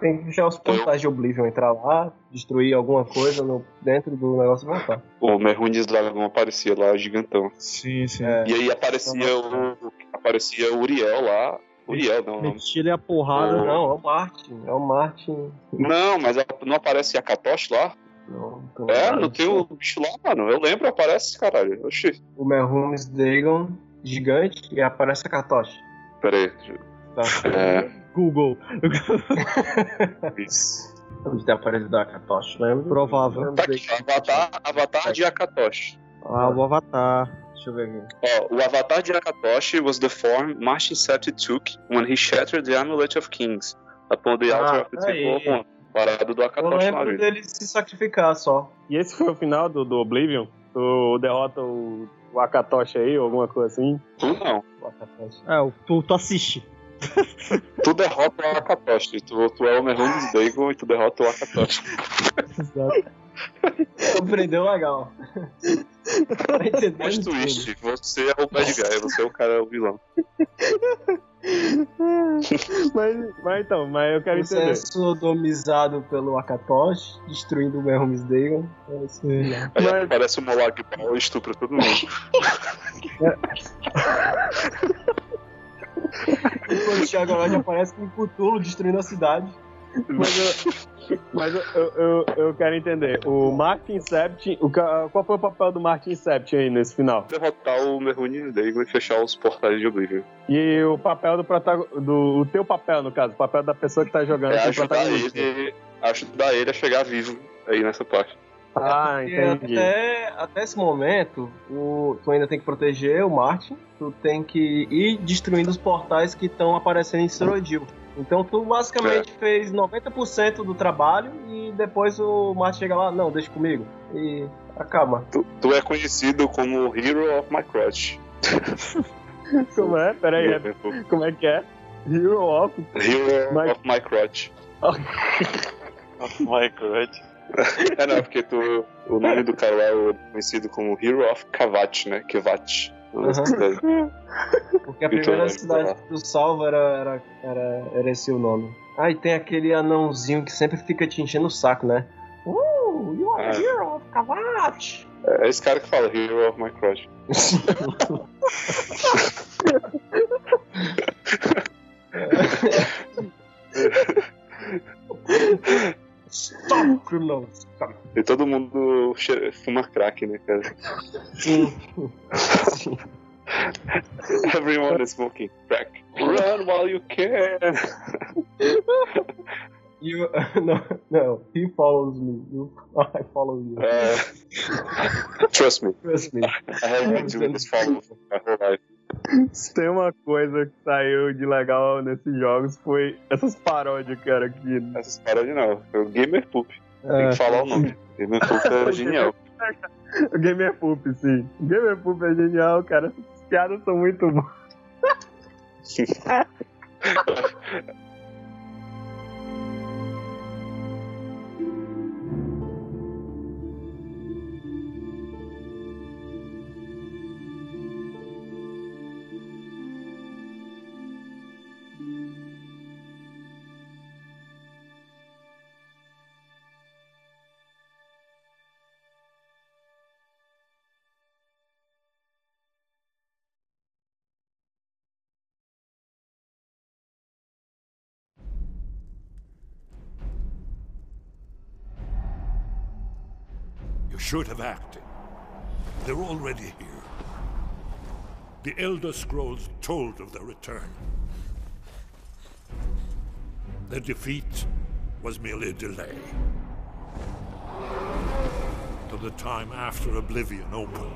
Tem que deixar os portais de Oblivion entrar lá, destruir alguma coisa no, dentro do negócio e voltar. O Merrunes Dragão aparecia lá, gigantão. Sim, sim. É, E aí aparecia o. Aparecia o Uriel lá. Uriel, não. Meti ele a porrada. Não. não, é o Martin. É o Martin. Não, mas não aparece a Katosh lá? Não, não É, não tem o bicho lá, mano. Eu lembro, aparece, caralho. Oxi. O Merhumes Dagon gigante e aparece a Katoshi. Pera aí. Tá. É. Google. Isso. Ter aparecido a Katoshi, lembra? Provável. Tá aqui, Avatar, Avatar de Akatosh. Ah, o Avatar. Deixa eu ver aqui. Ó, o Avatar de Akatosh was the form Martin Septi took when he shattered the Amulet of Kings upon the Ah, altar of the. Temple of One. Parado do Eu Akatosh lá, lembro dele se sacrificar só. E esse foi o final do, do Oblivion? Tu derrota o, o Akatoshi aí, ou alguma coisa assim? Tu não. o Akatoshi. É, o- tu, tu assiste. [laughs] Tu derrota o Akatosh. Tu, tu é o Merhunes Dagon e tu derrota o Akatosh. Exato. Compreendeu legal. tudo. twist. Você é o bad guy, você é o cara, o vilão. [laughs] mas, mas então, mas eu quero Você entender. é sodomizado pelo Akatosh, destruindo o Merhumis Dagon. É aí. Aí aparece o Molag Bal e estupra todo mundo. [laughs] Enquanto o Thiago Lodge aparece com o Cthulhu destruindo a cidade. Mas, eu, mas eu, eu, eu, quero entender. O Martin Sept, o, qual foi o papel do Martin Sept aí nesse final? Derrotar o Merhunis Dagon e fechar os portais de Oblivion. E o papel do protagonista. O teu papel, no caso, o papel da pessoa que tá jogando É ajudar protagonista. ele, ajudar ele a chegar vivo aí nessa parte. Ah, entendi. até, até esse momento, o, tu ainda tem que proteger o Martin, tu tem que ir destruindo os portais que estão aparecendo em Cyrodiil. Então tu basicamente fez 90% do trabalho e depois o Martin chega lá, não, deixa comigo. E acaba. Tu, tu é conhecido como Hero of My Crush. [laughs] Como é? Peraí, é- como é que é? Hero of. Hero My- of My Crotch. My. É, não, porque tu, o nome do cara é conhecido como Hero of Kavat, né? Kevat. Aham. Porque a Então, primeira é, cidade tá. que tu salva era, era, era, era esse o nome. Ah, e tem aquele anãozinho que sempre fica te enchendo o saco, né? Uh, you are Ah. hero of Kavat! É esse cara que fala Hero of My Crush. Stop, criminals! Stop. E todo mundo fuma crack, né, cara? Sim. [laughs] Everyone is smoking crack. Run while you can. [laughs] You, no, no, he follows me. You, I [laughs] follow you. É, trust me, Trust me. I have been doing this follow my whole life. Se tem uma coisa que saiu de legal nesses jogos foi essas paródias, cara, que. Essas paródias não, é o Gamer Poop. Tem É. que falar o nome. Gamer Poop é genial. O Gamer Poop, sim. O Gamer Poop é genial, cara. Essas piadas são muito boas. [laughs] should have acted. They're already here. The Elder Scrolls told of their return. Their defeat was merely a delay. To the time after Oblivion opened.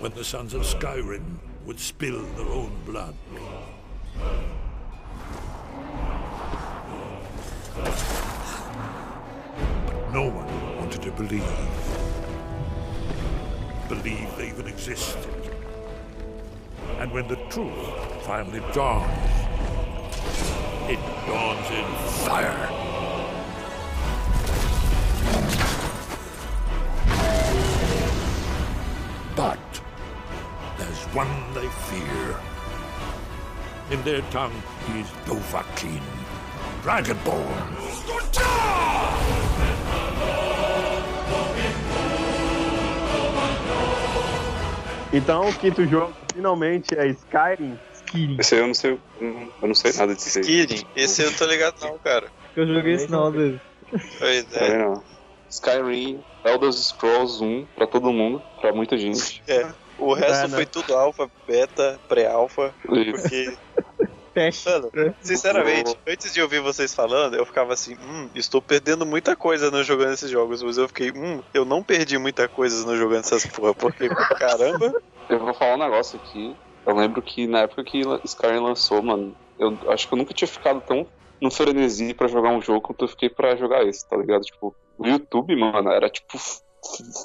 When the sons of Skyrim would spill their own blood. No one wanted to believe. Believe they even existed. And when the truth finally dawns, it dawns in fire. But there's one they fear. In their tongue, he's Dovahkiin, Dragonborn. Então o quinto jogo finalmente é Skyrim. Skyrim. Esse aí eu não sei, eu não sei nada disso aí. Skyrim, esse eu tô ligado não, cara. Eu joguei esse não, dele. Pois é. vendo? Skyrim, Elder Scrolls 1 pra todo mundo, pra muita gente. é. O resto É, né? foi tudo alfa, beta, pré-alfa, porque, Teste. mano, sinceramente, antes de ouvir vocês falando, eu ficava assim, hum, estou perdendo muita coisa não jogando esses jogos, mas eu fiquei, hum, eu não perdi muita coisa não jogando essas porra, porque, [laughs] caramba, Eu vou falar um negócio aqui. Eu lembro que na época que Skyrim lançou, mano, eu acho que eu nunca tinha ficado tão no frenesi pra jogar um jogo quanto eu fiquei pra jogar esse, tá ligado? Tipo, o YouTube, mano, era tipo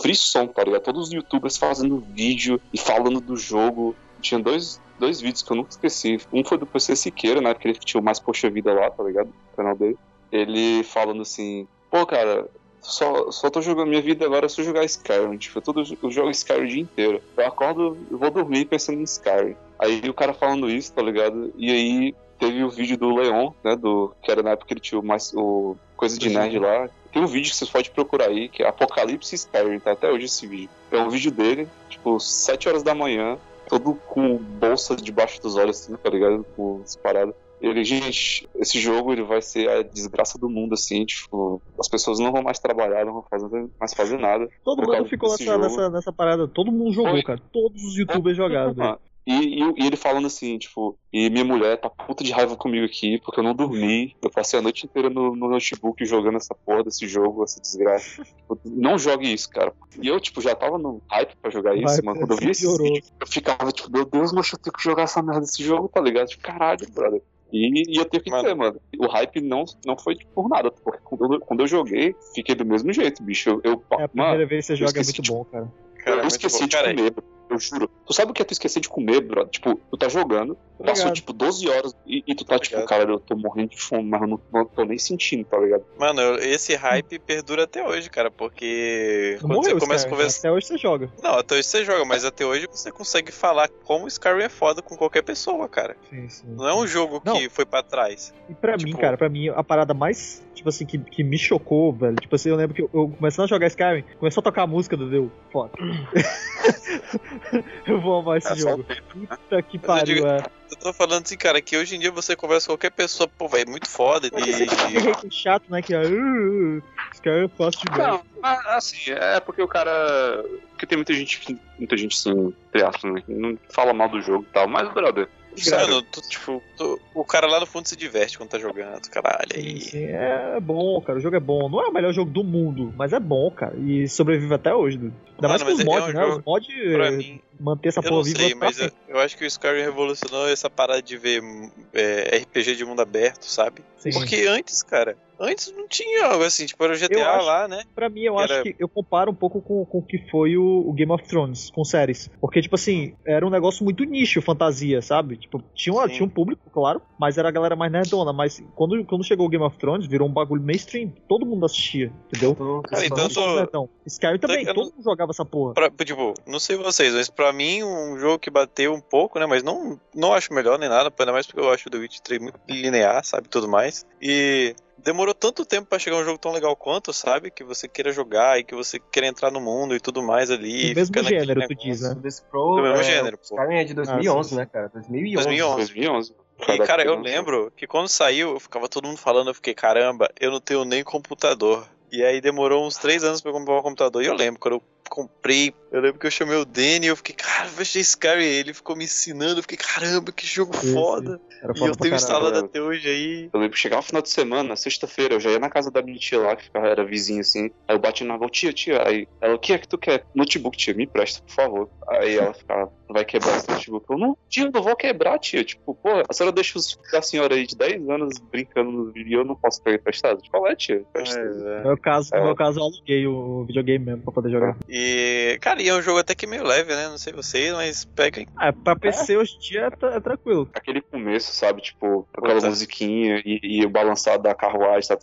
frisson, tá ligado? Todos os youtubers fazendo vídeo e falando do jogo. Tinha dois, dois vídeos que eu nunca esqueci. Um foi do PC Siqueira, né? Porque ele tinha o mais Poxa Vida lá, tá ligado? O canal dele. Ele falando assim, pô, cara, só, só tô jogando minha vida agora é só jogar Skyrim. Tipo, eu, todo, eu jogo Skyrim o dia inteiro. Eu acordo, eu vou dormir pensando em Skyrim. Aí o cara falando isso, tá ligado? E aí teve o vídeo do Leon, né? Do, que era na época que ele tinha o, mais, o coisa de nerd lá. Tem um vídeo que vocês podem procurar aí, que é Apocalipse Skyrim, tá até hoje esse vídeo. É um vídeo dele, tipo, 7 horas da manhã, todo com bolsa debaixo dos olhos, assim, tá ligado? Com as paradas. Ele, gente, esse jogo ele vai ser a desgraça do mundo, assim, tipo, as pessoas não vão mais trabalhar, não vão fazer, mais fazer nada. Todo mundo ficou nessa, nessa, nessa parada. Todo mundo jogou, Foi. cara. Todos os youtubers jogaram. E, e- e ele falando assim, tipo, e minha mulher tá puta de raiva comigo aqui, porque eu não dormi. Eu passei a noite inteira no, no notebook jogando essa porra desse jogo, essa desgraça. Tipo, não jogue isso, cara. E eu, tipo, já tava no hype pra jogar isso, Hype, mano. Quando eu vi esse piorou. vídeo, eu ficava, tipo, meu Deus, mas eu tenho que jogar essa merda desse jogo, tá ligado? Tipo, caralho, brother. E, e eu tenho que Mano. dizer, mano, o hype não, não foi tipo, por nada, porque quando eu, quando eu joguei, fiquei do mesmo jeito, bicho. Eu, eu- É a primeira mano, vez que você eu joga é esqueci muito de- bom, cara. Cara, eu muito esqueci bom. de comer. Eu juro. Tu sabe o que é tu esquecer de comer, bro? Tipo, tu tá jogando, passou Obrigado. tipo 12 horas e, e tu tá tipo, Obrigado. cara, eu tô morrendo de fome, mas eu não, não tô nem sentindo, tá ligado? Mano, eu- esse hype perdura até hoje, cara, porque Não quando morreu, você começa a cara. conversar. Até hoje você joga. Não, até hoje você joga, mas até hoje você consegue falar como Skyrim é foda com qualquer pessoa, cara. Sim, sim. Não é um jogo Não. que foi pra trás. E pra Tipo- mim, cara, pra mim, a parada mais, tipo assim, que, que me chocou, velho. Tipo assim, eu lembro que eu, eu começando a jogar Skyrim, começou a tocar a música do Deu. Foda. [laughs] eu vou amar esse É jogo. tempo, né? Puta que Mas eu pariu, digo- é. Eu tô falando assim, cara, que hoje em dia você conversa com qualquer pessoa, pô, velho, muito foda. E, hater chato, né? Que é. "Uh, uh, Skyrim é fácil demais. Não, mas, assim, é porque o cara. Porque tem muita gente que. Muita gente, assim, entre aspas, né, não fala mal do jogo e tal, mas, brother. Mano, tu, tipo, tu- o cara lá no fundo se diverte quando tá jogando, caralho. Sim, sim, é bom, cara. O jogo é bom. Não é o melhor jogo do mundo, mas é bom, cara. E sobrevive até hoje, dude. Ainda mais com os é mods, um né? jogo- Os mods Pra mim, manter essa eu porra viva sei, pra mas eu, sempre. eu acho que o Skyrim revolucionou essa parada de ver é, RPG de mundo aberto, sabe? Sim. Porque antes, cara, antes não tinha algo assim, tipo, era o Eu GTA acho- lá, né? Pra mim, eu Que acho era- que eu comparo um pouco com, com o que foi o, o Game of Thrones, com séries. Porque, tipo assim, era um negócio muito nicho, fantasia, sabe? Tipo, tinha, uma- tinha um público, claro, mas era a galera mais nerdona. Mas quando, quando chegou o Game of Thrones, virou um bagulho mainstream. Todo mundo assistia, entendeu? Então, Cara, então só nerdão. Skyrim também, eu todo não- mundo jogava essa porra. Pra, tipo, não sei vocês, mas pra mim um jogo que bateu um pouco, né? Mas não, não acho melhor nem nada, ainda mais porque eu acho o The Witch 3 muito linear, sabe? Tudo mais. E demorou tanto tempo pra chegar um jogo tão legal quanto, sabe? Que você queira jogar e que você queira entrar no mundo e tudo mais ali. Do mesmo gênero, tu diz, né? O The Scroll, Do mesmo é, gênero, pô. Skyrim é de 2011, sim. né, cara? 2011. 2011. 2011. E, cara, eu lembro que quando saiu, eu ficava todo mundo falando, eu fiquei, caramba, eu não tenho nem computador. E aí demorou uns três anos pra eu comprar um computador. E eu lembro, quando eu comprei, eu lembro que eu chamei o Danny e eu fiquei, cara, vai ser Skyrim. Ele ficou me ensinando, eu fiquei, caramba, que jogo Sim, foda. Era E foda eu tenho instalado até hoje aí. Eu lembro que chegava no final de semana, sexta-feira, eu já ia na casa da minha tia lá, que ficava, era vizinha assim. Aí eu bati na volta, tia, tia. Aí ela, o que é que tu quer? Notebook, tia, me empresta, por favor. Aí ela ficava, vai quebrar esse notebook. Eu, não, tia, eu não vou quebrar, tia. Tipo, pô, a senhora deixa os da senhora aí de 10 anos brincando no vídeo e eu não posso pegar emprestado. Qual é, tia? Empresta. No meu caso, no É. meu caso, eu aluguei o videogame mesmo pra poder jogar. E, cara, e é um jogo até que meio leve, né? Não sei vocês, mas pega. Ah, pra PC hoje em dia é, é tranquilo. Aquele começo, sabe? Tipo, aquela Puta. musiquinha e, e o balançado da carruagem, sabe?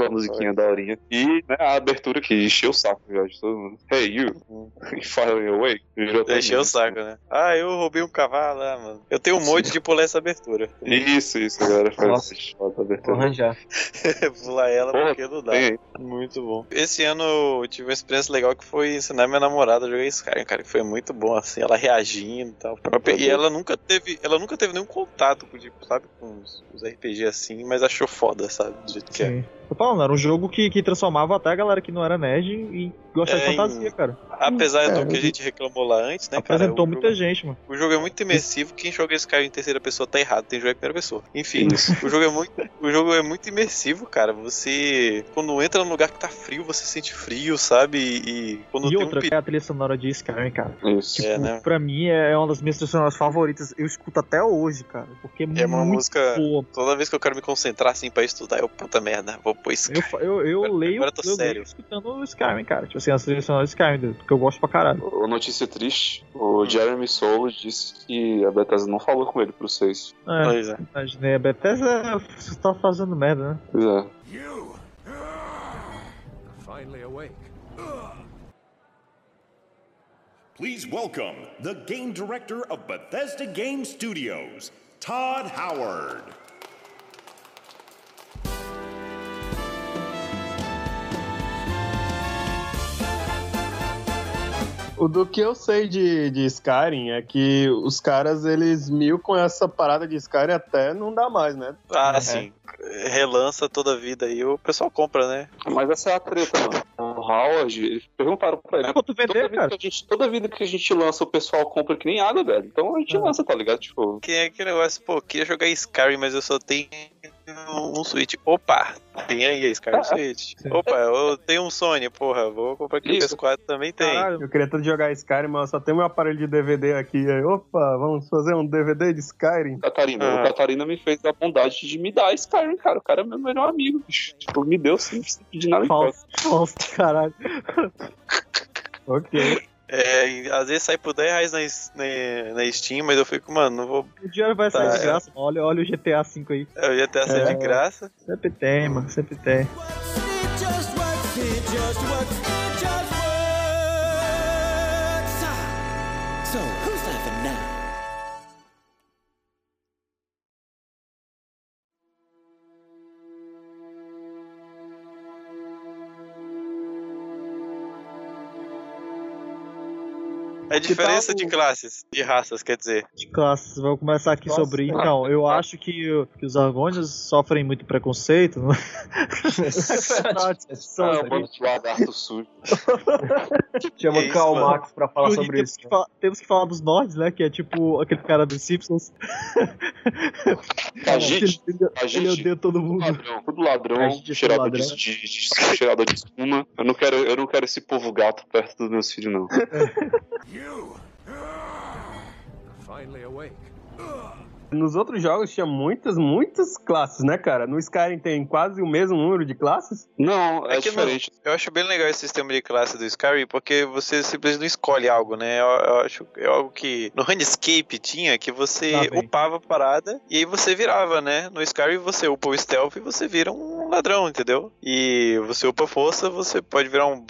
Aquela musiquinha da horinha. E né, a abertura que encheu o saco já de todo mundo. Hey, you! [laughs] Fire away. Virou todo Deixei o saco, né? Ah, eu roubei um cavalo, ah, mano. Eu tenho um monte de pular essa abertura. Isso, isso, a galera faz Nossa. essa foto Vou abertura. arranjar. [laughs] pular ela Porra, porque não dá. Aí. Muito bom. Esse ano eu tive uma experiência legal que foi ensinar minha namorada a jogar Skyrim, cara, que foi muito bom, assim, ela reagindo e tal. E ela nunca teve, ela nunca teve nenhum contato com, tipo, sabe, com os, os RPG assim, mas achou foda, sabe, do jeito que é. Tô falando, era um jogo que, que transformava até a galera que não era nerd em gostar É, de fantasia, cara. Apesar É, do que a gente reclamou lá antes, né, cara? Apresentou o muita jogo, gente, mano. o jogo é muito imersivo, quem joga Skyrim em terceira pessoa tá errado, tem que jogar em primeira pessoa. Enfim, o jogo é muito, o jogo é muito imersivo, cara. Você quando entra num lugar que tá frio, você sente frio, sabe? E, e quando E tem outra, um é a trilha sonora de Skyrim, cara. Isso. perigo, é, né? Pra mim é uma das minhas trilhas sonoras favoritas. Eu escuto até hoje, cara. Porque é, É uma muito música- boa. Toda vez que eu quero me concentrar assim pra estudar, eu, puta merda, vou pô, Skyrim. Eu, eu, eu leio, agora eu tô eu sério. escutando o Skyrim, cara. Tipo assim, a trilha sonora do Skyrim, porque eu gosto pra caralho. Ô, Notícia triste, o Jeremy Solo disse que a Bethesda não falou com ele pro 6. É, Pois é. imaginei, a Bethesda tá fazendo merda, né? Pois é. You! Finally awake. Please welcome the game director of Bethesda Game Studios, Todd Howard. O do que eu sei de, de Skyrim é que os caras, eles mil com essa parada de Skyrim até não dá mais, né? Ah, sim. Relança toda a vida aí, o pessoal compra, né? Mas essa é a treta, mano. O Howard, eles perguntaram pra ele. É pra tu vender, toda, vida cara. que a gente, toda vida que a gente lança, o pessoal compra que nem água, velho. Então a gente lança, tá ligado? Tipo, Que é aquele negócio, pô, queria jogar Skyrim, mas eu só tenho um Switch. Opa, tem aí a Skyrim Switch. Opa, eu tenho um Sony, porra, vou comprar aqui o Isso. PS4 também tem. Eu queria tanto jogar Skyrim, mas eu só tenho meu aparelho de DVD aqui. Aí, opa, vamos fazer um DVD de Skyrim. Catarina, Ah. o Catarina me fez a bondade de me dar Skyrim, cara. O cara é meu melhor amigo, bicho. Tipo, me deu sem pedir nada em. Falso, falso, caralho. [laughs] ok. É, às vezes sai por 10 reais na, na, na Steam, mas eu fico, mano, não vou. O dinheiro vai sair Tá, de é. graça. Olha, olha o GTA V aí. Eu ia até ser É. de graça. Sempre tem, mano, sempre tem. So, É diferença tal de classes, de raças, quer dizer. De classes, vamos começar aqui Nossa. sobre. Então, eu [laughs] acho que, que os argônios sofrem muito preconceito. Não? Ah, é um bando de lagarto sujo. [laughs] Chama É isso, Karl. Marx pra falar sobre temos, isso. que falar, temos que falar dos Nords, né? Que é tipo aquele cara dos Simpsons. A [laughs] gente, ele, a ele gente, odeia todo mundo. ladrão, tudo ladrão, é cheirador, ladrão. De, de, de- cheirador de espuma. Eu não, quero, eu não quero esse povo gato perto dos meus filhos, não. You! [sighs] Finally awake. Nos outros jogos tinha muitas, muitas classes, né, cara? No Skyrim tem quase o mesmo número de classes. Não, é, É que não- diferente. Eu acho bem legal esse sistema de classe do Skyrim, porque você simplesmente não escolhe algo, né? Eu, eu acho é algo que no Runescape tinha, que você Tá bem. upava a parada e aí você virava, né? No Skyrim você upa o stealth e você vira um ladrão, entendeu? E você upa força, você pode virar um,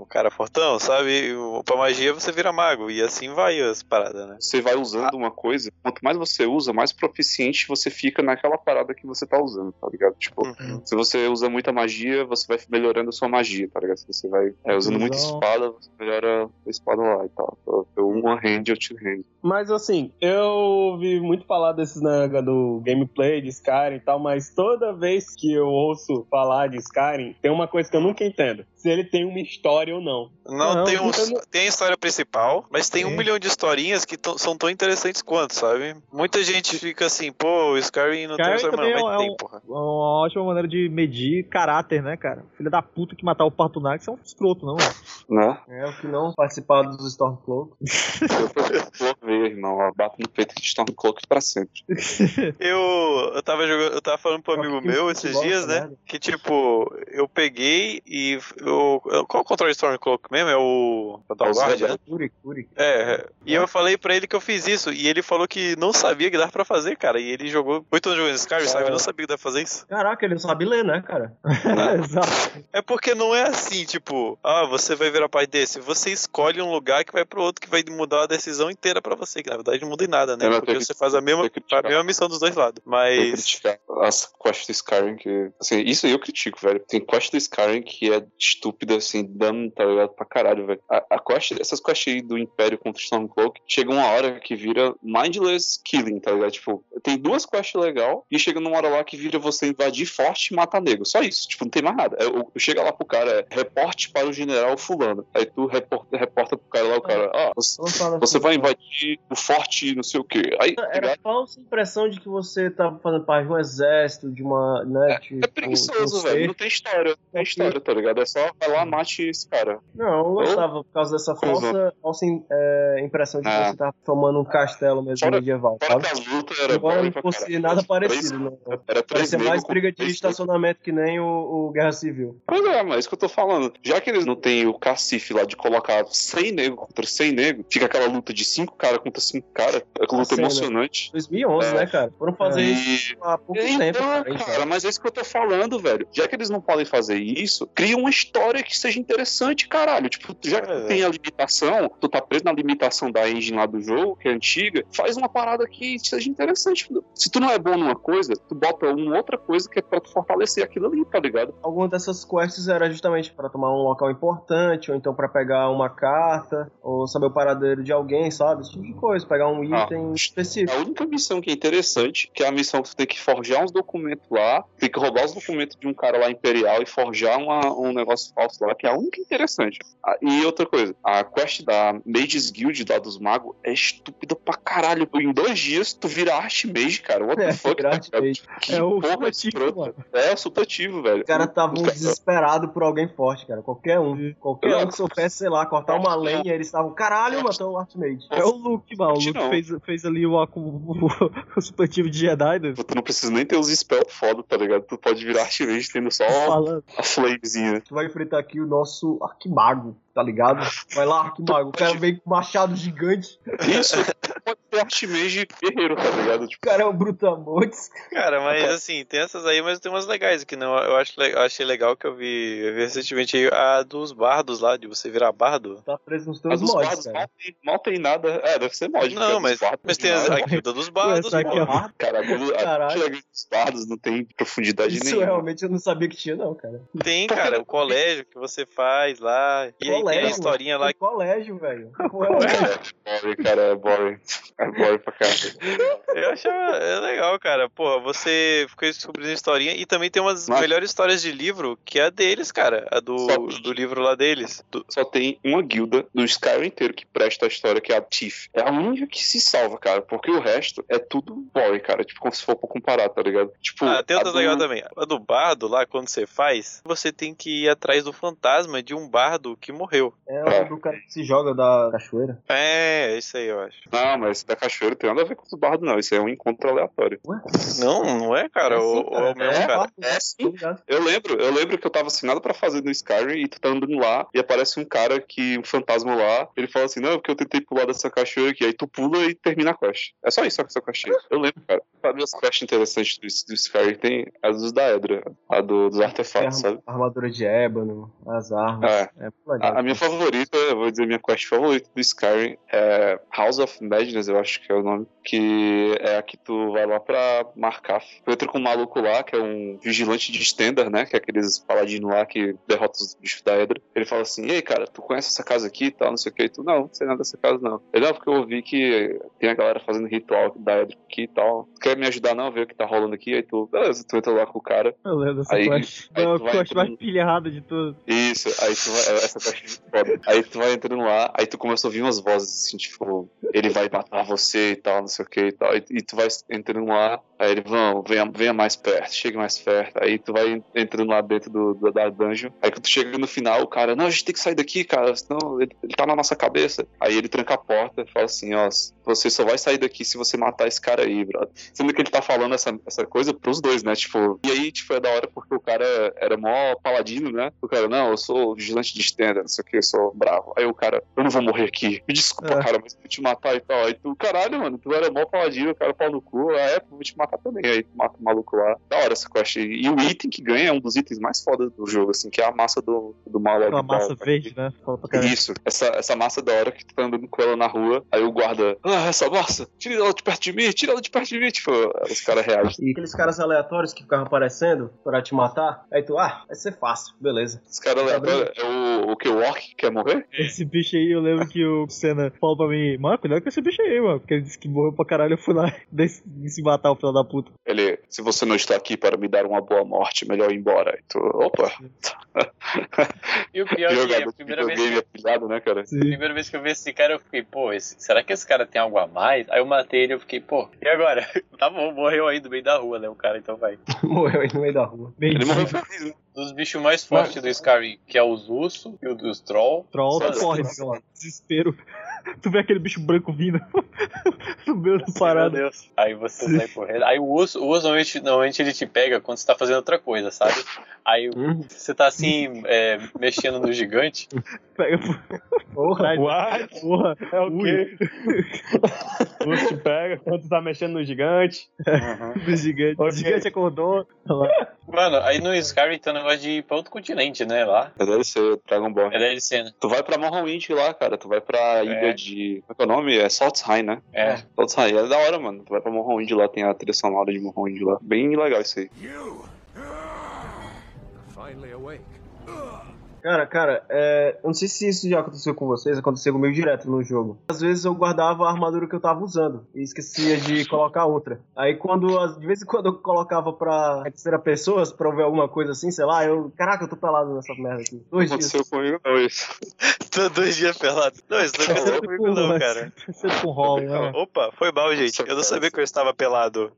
um cara fortão, sabe? E upa magia, você vira mago. E assim vai as paradas, né? Você vai usando uma coisa, quanto mais você usa, mais proficiente você fica naquela parada que você tá usando, tá ligado? Tipo, Uhum. se você usa muita magia, você vai melhorando a sua magia, tá ligado? Se você vai é, usando muita Ilusão. espada, você melhora a espada lá e tal. Eu one hand ou two hand. Mas assim, eu ouvi muito falar desses né, do gameplay de Skyrim e tal, mas toda vez que eu ouço falar de Skyrim, tem uma coisa que eu nunca entendo. Se ele tem uma história ou não. Não, Não, tem, um, eu não- tem a história principal, mas tem um Sim. milhão de historinhas que são tão interessantes quanto, sabe? Muita gente fica assim, pô, o Skyrim não tem Skyrim história, também mano, é, mas um- tem, porra. uma ótima maneira de medir caráter, né, cara? Filha da puta que matar o Partunax é um escroto, não. Né? É o que não participar dos Stormcloak. [laughs] [laughs] Eu tô meu irmão, bato no peito de Stormcloak pra sempre. [laughs] Eu, eu tava jogando, eu tava falando pro amigo que meu o esses futebol dias, essa né? merda. Que tipo, eu peguei e eu, eu- qual é o controle de Stormcloak mesmo? É o É o Guard, né? Curi. É, e eu falei pra ele que eu fiz isso, e ele falou que não sabia que dava pra fazer, cara. E ele jogou oito anos jogando Skyrim, sabe? Ele não sabia que dava pra fazer isso. Caraca, ele não sabe ler, né, cara? [laughs] Exato. É porque não é assim, tipo, ah, você vai virar pai desse. Você escolhe um lugar que vai pro outro que vai mudar a decisão inteira pra você. Que na verdade não muda em nada, né? Eu não Porque você que- faz a mesma, a mesma missão dos dois lados. Eu Mas. as quests do Skyrim que. Assim, isso aí eu critico, velho. Tem quest do Skyrim que é estúpida, assim, dano, tá ligado? Pra caralho, velho. A, a quest, essas quests aí do Império contra o Stormcloak, chega uma hora que vira mindless killing, tá ligado? Tipo, tem duas quests legal e chega numa hora lá que vira você invadir forte e matar nego. Só isso, tipo, não tem mais nada. Eu, eu chego lá pro cara, é reporte para o general fulano. Aí tu reporta, reporta pro cara lá, o cara, ah, você, você vai invadir o forte não sei o quê. Aí, tá Era ligado? falsa impressão de que você tava fazendo parte de um exército, de uma, né, tipo, É preguiçoso, velho. Não tem história. Não tem história, tá ligado? É só vai lá, mate esse cara. Não, eu gostava por causa dessa falsa, falsa é, impressão de que Ah. você tá tomando um castelo mesmo Fora- medieval, Fora sabe? Que as lutas era Embora não fosse nada Três- parecido, né? Era três Parecia mais briga de estacionamento que nem o, o Guerra Civil. Pois é, mas é isso que eu tô falando. Já que eles não têm o cacife lá de colocar 100 negros contra 100 negros, fica aquela luta de 5 caras contra 5 caras. É uma luta emocionante. 2011, É. né, cara? Foram fazer E- isso há pouco Então, tempo. Cara, cara, mas é isso que eu tô falando, velho. Já que eles não podem fazer isso, cria uma história que seja interessante, caralho. Tipo, já que É, tem a limitação, tu tá preso na limitação da engine lá do jogo, que é antiga, faz uma parada que seja interessante. Se tu não é bom numa coisa, tu bota uma outra coisa que é pra tu fortalecer aquilo ali, tá ligado? Alguma dessas quests era justamente pra tomar um local importante, ou então pra pegar uma carta, ou saber o paradeiro de alguém, sabe? Esse tipo de coisa, pegar um Ah, item específico. A única missão que é interessante, que é a missão que tu tem que forjar uns documentos lá, tem que roubar os documentos de um cara lá imperial e forjar uma- um negócio falso lá, que é a única interessante. Ah, e outra coisa, a quest da Mages Guild lá dos magos é estúpida pra caralho. Em dois dias tu vira Archmage, cara. What the É, fuck? tá? Archmage. Que É o porra supletivo. É, supletivo, velho. Os caras estavam desesperados por alguém forte, cara. Qualquer um. Qualquer Não. um que soubesse, sei lá, cortar uma lenha, eles estavam, caralho, matou o Archmage. É o Luke, mano. O Luke Não. fez, fez ali o, o, o supletivo de Jedi, né? Tu não precisa nem ter os spells foda, tá ligado? Tu pode virar Archmage tendo só a flamezinha. Tu vai enfrentar aqui o nosso Arquimago, tá ligado? Vai lá, [laughs] Arquimago. O cara vem com machado gigante. Isso, pode ser Archmage guerreiro, tá ligado? Tipo, O cara é o Brutamontes. Cara, mas assim, tem essas aí, mas tem umas legais aqui, não. Eu acho, eu achei legal que eu vi, eu vi recentemente aí a dos bardos lá, de você virar bardo. Tá preso nos teus mods, bardos cara. mal tem, mal tem nada. É, deve ser mod. Não, mas, bardos mas tem a guilda dos bardos, Essa aqui, pô. ó. Cara, a guilda- dos bardos não tem profundidade Isso nenhuma. realmente eu não sabia que tinha, não, cara. Tem, cara, o colégio que você faz lá. E aí tem a Colégio, historinha lá. Colégio, velho. [laughs] Colégio. É boring, cara, é boring. É boring pra caralho. Eu achava é legal, cara. Porra, você ficou descobrindo a historinha. E também tem umas Mas- melhores histórias de livro que é a deles, cara. A do, Só- do livro lá deles. Do- Só tem uma guilda no Skyrim inteiro que presta a história, que é a Tiff. É a única que se salva, cara, porque o resto é tudo boring, cara. Tipo, como se for pra comparar, tá ligado? Tipo, Ah, tem a outras do- legal também. A do bardo lá, quando você faz, você tem que ir atrás do fantasma de um bardo que morreu. É o do cara que se joga da cachoeira. É, isso aí eu acho. Não, mas da cachoeira tem nada a ver com os bardos, não. Isso aí é um encontro aleatório. Não, não é, cara. É o, sim, o- cara. o mesmo É, cara. É sim. Tá? Eu lembro, eu lembro que eu tava assinado pra fazer no Skyrim e tu tá andando lá e aparece um cara que, um fantasma lá, ele fala assim, não, porque eu tentei pular dessa cachoeira aqui, aí tu pula e termina a quest. É só isso, essa quest. Eu lembro, cara. Sabe as quests interessantes do, do Skyrim? Tem as dos da Edra, a do- dos artefatos, sabe? A armadura de ébano, as armas. É. É. A, a minha favorita, eu vou dizer minha quest favorita do Skyrim é House of Madness, eu acho que é o nome. Que é a que tu vai lá pra marcar. Tu entra com um maluco lá, que é um vigilante de Stender, né? Que é aqueles paladinos lá que derrotam os bichos da Edra. Ele fala assim: Ei, cara, tu conhece essa casa aqui e tal, não sei o que. E tu, não, não sei nada dessa casa não. Ele, não, porque eu ouvi que tem a galera fazendo ritual da Edra aqui e tal. Tu quer me ajudar não? Ver o que tá rolando aqui? Aí tu, beleza, tu entra lá com o cara. Eu lembro dessa Aí- quest. aí É a quest mais pilhada de tudo. Isso, aí tu vai. Essa quest é foda. Aí tu vai entrando lá, aí tu começa a ouvir umas vozes assim, tipo, ele vai matar você e tal, não sei o que e tal. E, e tu vai entrando lá, aí ele, vão, venha, venha mais perto, chegue mais perto. Aí tu vai entrando lá dentro do, do- da dungeon. Aí quando tu chega no final, o cara, não, a gente tem que sair daqui, cara, senão ele, ele tá na nossa cabeça. Aí ele tranca a porta e fala assim, ó, você só vai sair daqui se você matar esse cara aí, brother. Sendo que ele tá falando essa, essa coisa pros dois, né? Tipo, e aí, tipo, é da hora porque o cara era mó paladino, né? O cara, não, eu sou vigilante de estenda, não o que, eu sou bravo. Aí o cara, eu não vou morrer aqui. Me desculpa, É. cara, mas eu vou te matar e tal. Aí tu, caralho, mano, tu era mó paladino, o cara pau no cu. Ah, é, vou te matar também. Aí tu mata o maluco lá. Da hora essa quest. E o item que ganha é um dos itens mais fodas do jogo, assim, que é a massa do, do mal Aquela massa verde, né? Isso, essa, essa massa da hora que tu tá andando com ela na rua, aí o guarda, ah, essa massa, tira ela de perto de mim, tira ela de perto de mim, tipo, os caras reagem. E aqueles caras aleatórios que ficavam aparecendo pra te matar, aí tu, ah, vai ser fácil, beleza. Os caras aleatórios, é o, o que, o Orc que quer morrer? Esse bicho aí, eu lembro que o Senna falou pra mim, mano, cuidado com esse bicho aí, mano. Porque ele disse que morreu pra caralho, eu fui lá [laughs] e se matar o filho da puta. Ele, se você não está aqui para me dar uma boa morte, melhor ir embora. Tu, opa, [laughs] E o pior é que a jogador de primeira vez, que, apilhado, né, cara? a primeira vez que eu vi esse cara, eu fiquei, pô, esse- será que esse cara tem algo a mais? Aí eu matei ele e eu fiquei, pô, e agora? [laughs] Tá bom, morreu aí no meio da rua, né? O cara, então vai. Morreu aí no meio da rua. Ele morreu feliz. Dos bichos mais fortes do Skyrim, que é os ursos e o dos troll. Troll, corre, desespero. [laughs] Tu vê aquele bicho branco vindo [laughs] no meio da parada. Meu Deus. Aí você sai correndo. Aí o urso, o urso normalmente, normalmente ele te pega quando você tá fazendo outra coisa, sabe? Aí você tá assim, é, mexendo no gigante. Pega Porra, What? porra. É o quê? [laughs] o urso te pega quando tu tá mexendo no gigante. do gigante. O gigante acordou. Olha lá. Mano, aí no Skyrim tem um negócio de ir pra outro continente, né? Lá. É DLC, Dragon Ball. É DLC, né? Tu vai pra Morrowind lá, cara. Tu vai pra ilha de. Como é que é o nome? É Saltzheim, né? É. Saltzheim. É da hora, mano. Tu vai pra Morrowind lá, tem a trilha sonora de Morrowind lá. Bem legal isso aí. Finally awake. Cara, cara, é, eu não sei se isso já aconteceu com vocês, aconteceu comigo direto no jogo. Às vezes eu guardava a armadura que eu tava usando e esquecia de colocar outra. Aí quando, de vez em quando eu colocava pra terceira pessoa, pra eu ver alguma coisa assim, sei lá, eu. Caraca, eu tô pelado nessa merda aqui. Dois dias. aconteceu comigo não isso. [laughs] Tô dois dias pelado. Não, isso não aconteceu comigo não, cara. Com rolo, né? Opa, foi mal, gente. Eu não sabia que eu estava pelado.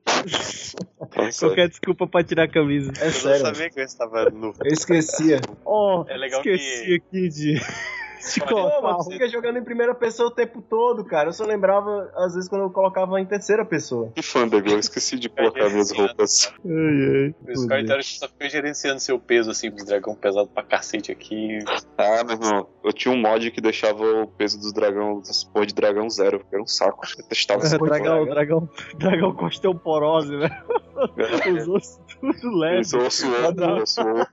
Qualquer desculpa pra tirar a camisa. É Eu sério. não sabia que eu estava nu. Eu esquecia. Oh, É legal esqueci aqui de. [laughs] de Pô, mas você fica jogando em primeira pessoa o tempo todo, cara. Eu só lembrava, às vezes, quando eu colocava em terceira pessoa. Que fandego, eu esqueci de colocar minhas roupas. [laughs] Ai, ai. O Skyrim então, você só fica gerenciando seu peso, assim, os dragão pesado pra cacete aqui. Ah, meu irmão, eu tinha um mod que deixava o peso dos dragão, das porra de dragão zero, porque era um saco. Eu testava [laughs] essa dragão, dragão, dragão com osteoporose, né? Os ossos tudo leve. Isso, osso oco, osso oco.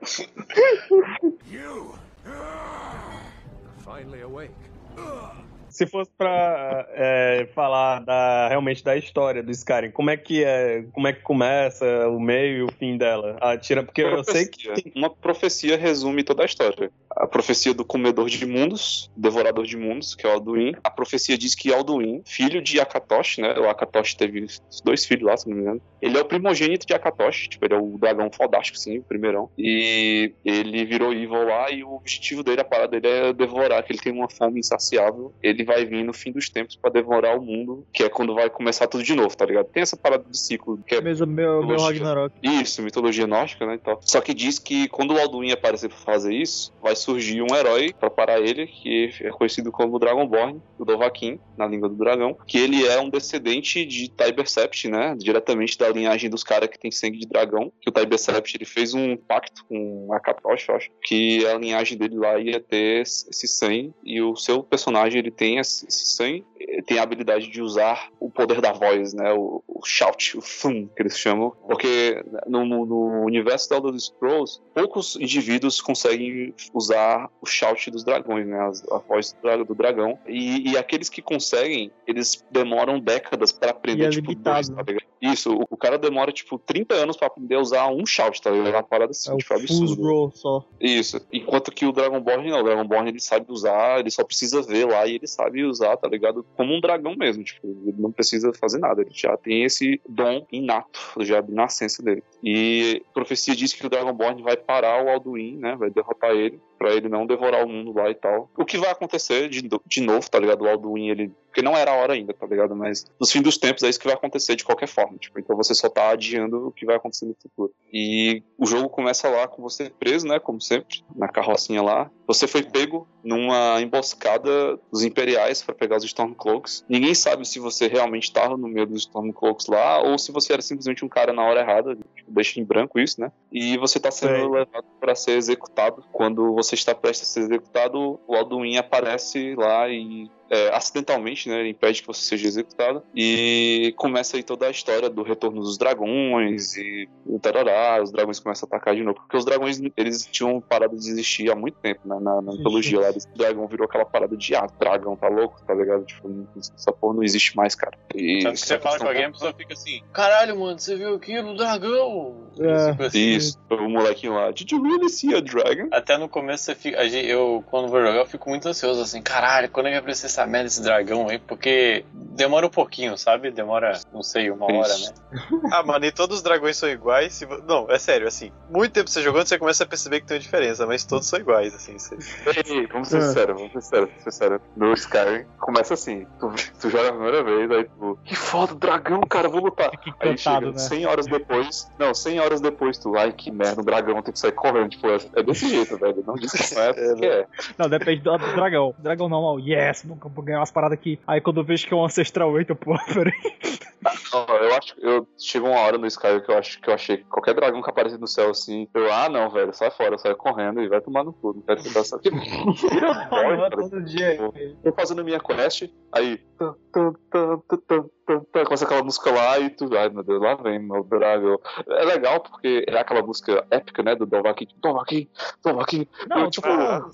[laughs] You! Ah. Finally awake. Se fosse pra é, falar da, realmente da história do Skyrim, como é que é, como é que começa, o meio e o fim dela? Ah, tira, porque eu sei que. Uma profecia resume toda a história. A profecia do comedor de mundos, devorador de mundos, que é o Alduin. A profecia diz que Alduin, filho de Akatosh, né? O Akatosh teve dois filhos lá, se não me engano. Ele é o primogênito de Akatosh, tipo, ele é o dragão fodástico, sim, o primeirão. E ele virou evil lá e o objetivo dele, a parada dele é devorar, que ele tem uma fome insaciável. Ele vai vir no fim dos tempos pra devorar o mundo, que é quando vai começar tudo de novo, tá ligado? Tem essa parada de ciclo, que é Mesmo meu, meu. Ragnarok. isso, mitologia nórdica, né, e tal. Só que diz que quando o Alduin aparecer pra fazer isso, vai surgir um herói pra parar ele, que é conhecido como Dragonborn, o Dovahkiin, na língua do dragão, que ele é um descendente de Tibersept, né, diretamente da linhagem dos caras que tem sangue de dragão, que o Tibersept, ele fez um pacto com Akatosh, eu acho, que a linhagem dele lá ia ter esse sangue, e o seu personagem, ele tem sangue, ele tem a habilidade de usar o poder da voz, né, o, o shout, o thum, que eles chamam, porque no, no- universo da Elder Scrolls, poucos indivíduos conseguem usar o shout dos dragões, né, as- a, voz do, do dragão, e, e aqueles que conseguem, eles demoram décadas pra aprender, é tipo, dois, tá ligado? Isso, o, o cara demora, tipo, 30 anos pra aprender a usar um shout, tá ligado? É uma parada assim, É tipo, Fuzz absurda. Roll só. Isso. Enquanto que o Dragonborn não. O Dragonborn ele sabe usar, ele só precisa ver lá e ele sabe usar, tá ligado? Como um dragão mesmo. Tipo, ele não precisa fazer nada. Ele já tem esse dom inato, já de nascença dele. E a profecia diz que o Dragonborn vai parar o Alduin, né? Vai derrotar ele. Pra ele não devorar o mundo lá e tal. O que vai acontecer de, de novo, tá ligado? O Alduin, ele. Porque não era a hora ainda, tá ligado? Mas nos fins dos tempos é isso que vai acontecer de qualquer forma. Tipo, então você só tá adiando o que vai acontecer no futuro. E o jogo começa lá com você preso, né? Como sempre, na carrocinha lá. Você foi pego numa emboscada dos Imperiais pra pegar os Stormcloaks. Ninguém sabe se você realmente estava no meio dos Stormcloaks lá ou se você era simplesmente um cara na hora errada. Tipo, deixa em branco isso, né? E você tá sendo levado para ser executado. Quando você está prestes a ser executado, o Alduin aparece lá e é, acidentalmente, né, ele impede que você seja executado e começa aí toda a história do retorno dos dragões e o tarará, os dragões começam a atacar de novo, porque os dragões, eles tinham parado de existir há muito tempo, né, na, na mitologia lá, o dragão virou aquela parada de, ah, dragão, tá louco, tá ligado, tipo, essa porra não existe mais, cara. E Tanto que você fala com alguém, a pessoa fica assim: Caralho, mano, você viu aquilo? Dragão! É. Tipo assim. Isso, o molequinho lá, did you really see a dragon? Até no começo você fica. Eu, quando vou jogar, eu fico muito ansioso, assim, caralho, quando é que vai aparecer essa essa merda desse dragão aí, porque demora um pouquinho, sabe? Demora, não sei, uma hora, né? [laughs] ah, mano, e todos os dragões são iguais? Se... Não, é sério, assim, muito tempo você jogando, você começa a perceber que tem uma diferença, mas todos são iguais, assim. Você... Ei, vamos ser sinceros, vamos ser sinceros, vamos ser sinceros. No Skyrim, começa assim, tu, tu joga a primeira vez, aí tu, que foda, dragão, cara, vou lutar. aí chega né? 100 horas depois, não, 100 horas depois, tu, ai, que merda, o dragão tem que sair correndo, tipo, é, é desse jeito, velho, não diz que não é, [laughs] porque é. Não, depende do, do dragão. Dragão normal, yes, nunca ganhar umas paradas aqui. Aí quando eu vejo que é um Ancestral 8, eu, pô, [laughs] peraí. Não, eu acho que eu chegou uma hora no Skyrim que eu acho que eu achei que qualquer dragão que aparece no céu assim, eu, ah não, velho, sai fora, sai correndo e vai tomar no cu, não quero ficar só aqui. Todo dia. Tô fazendo minha quest, aí começa aquela música lá e tu, ai meu Deus, lá vem meu dragão. É legal porque é aquela música épica, né, do Dovahkiin, Dovahkiin, Dovahkiin. Não, eu, tipo,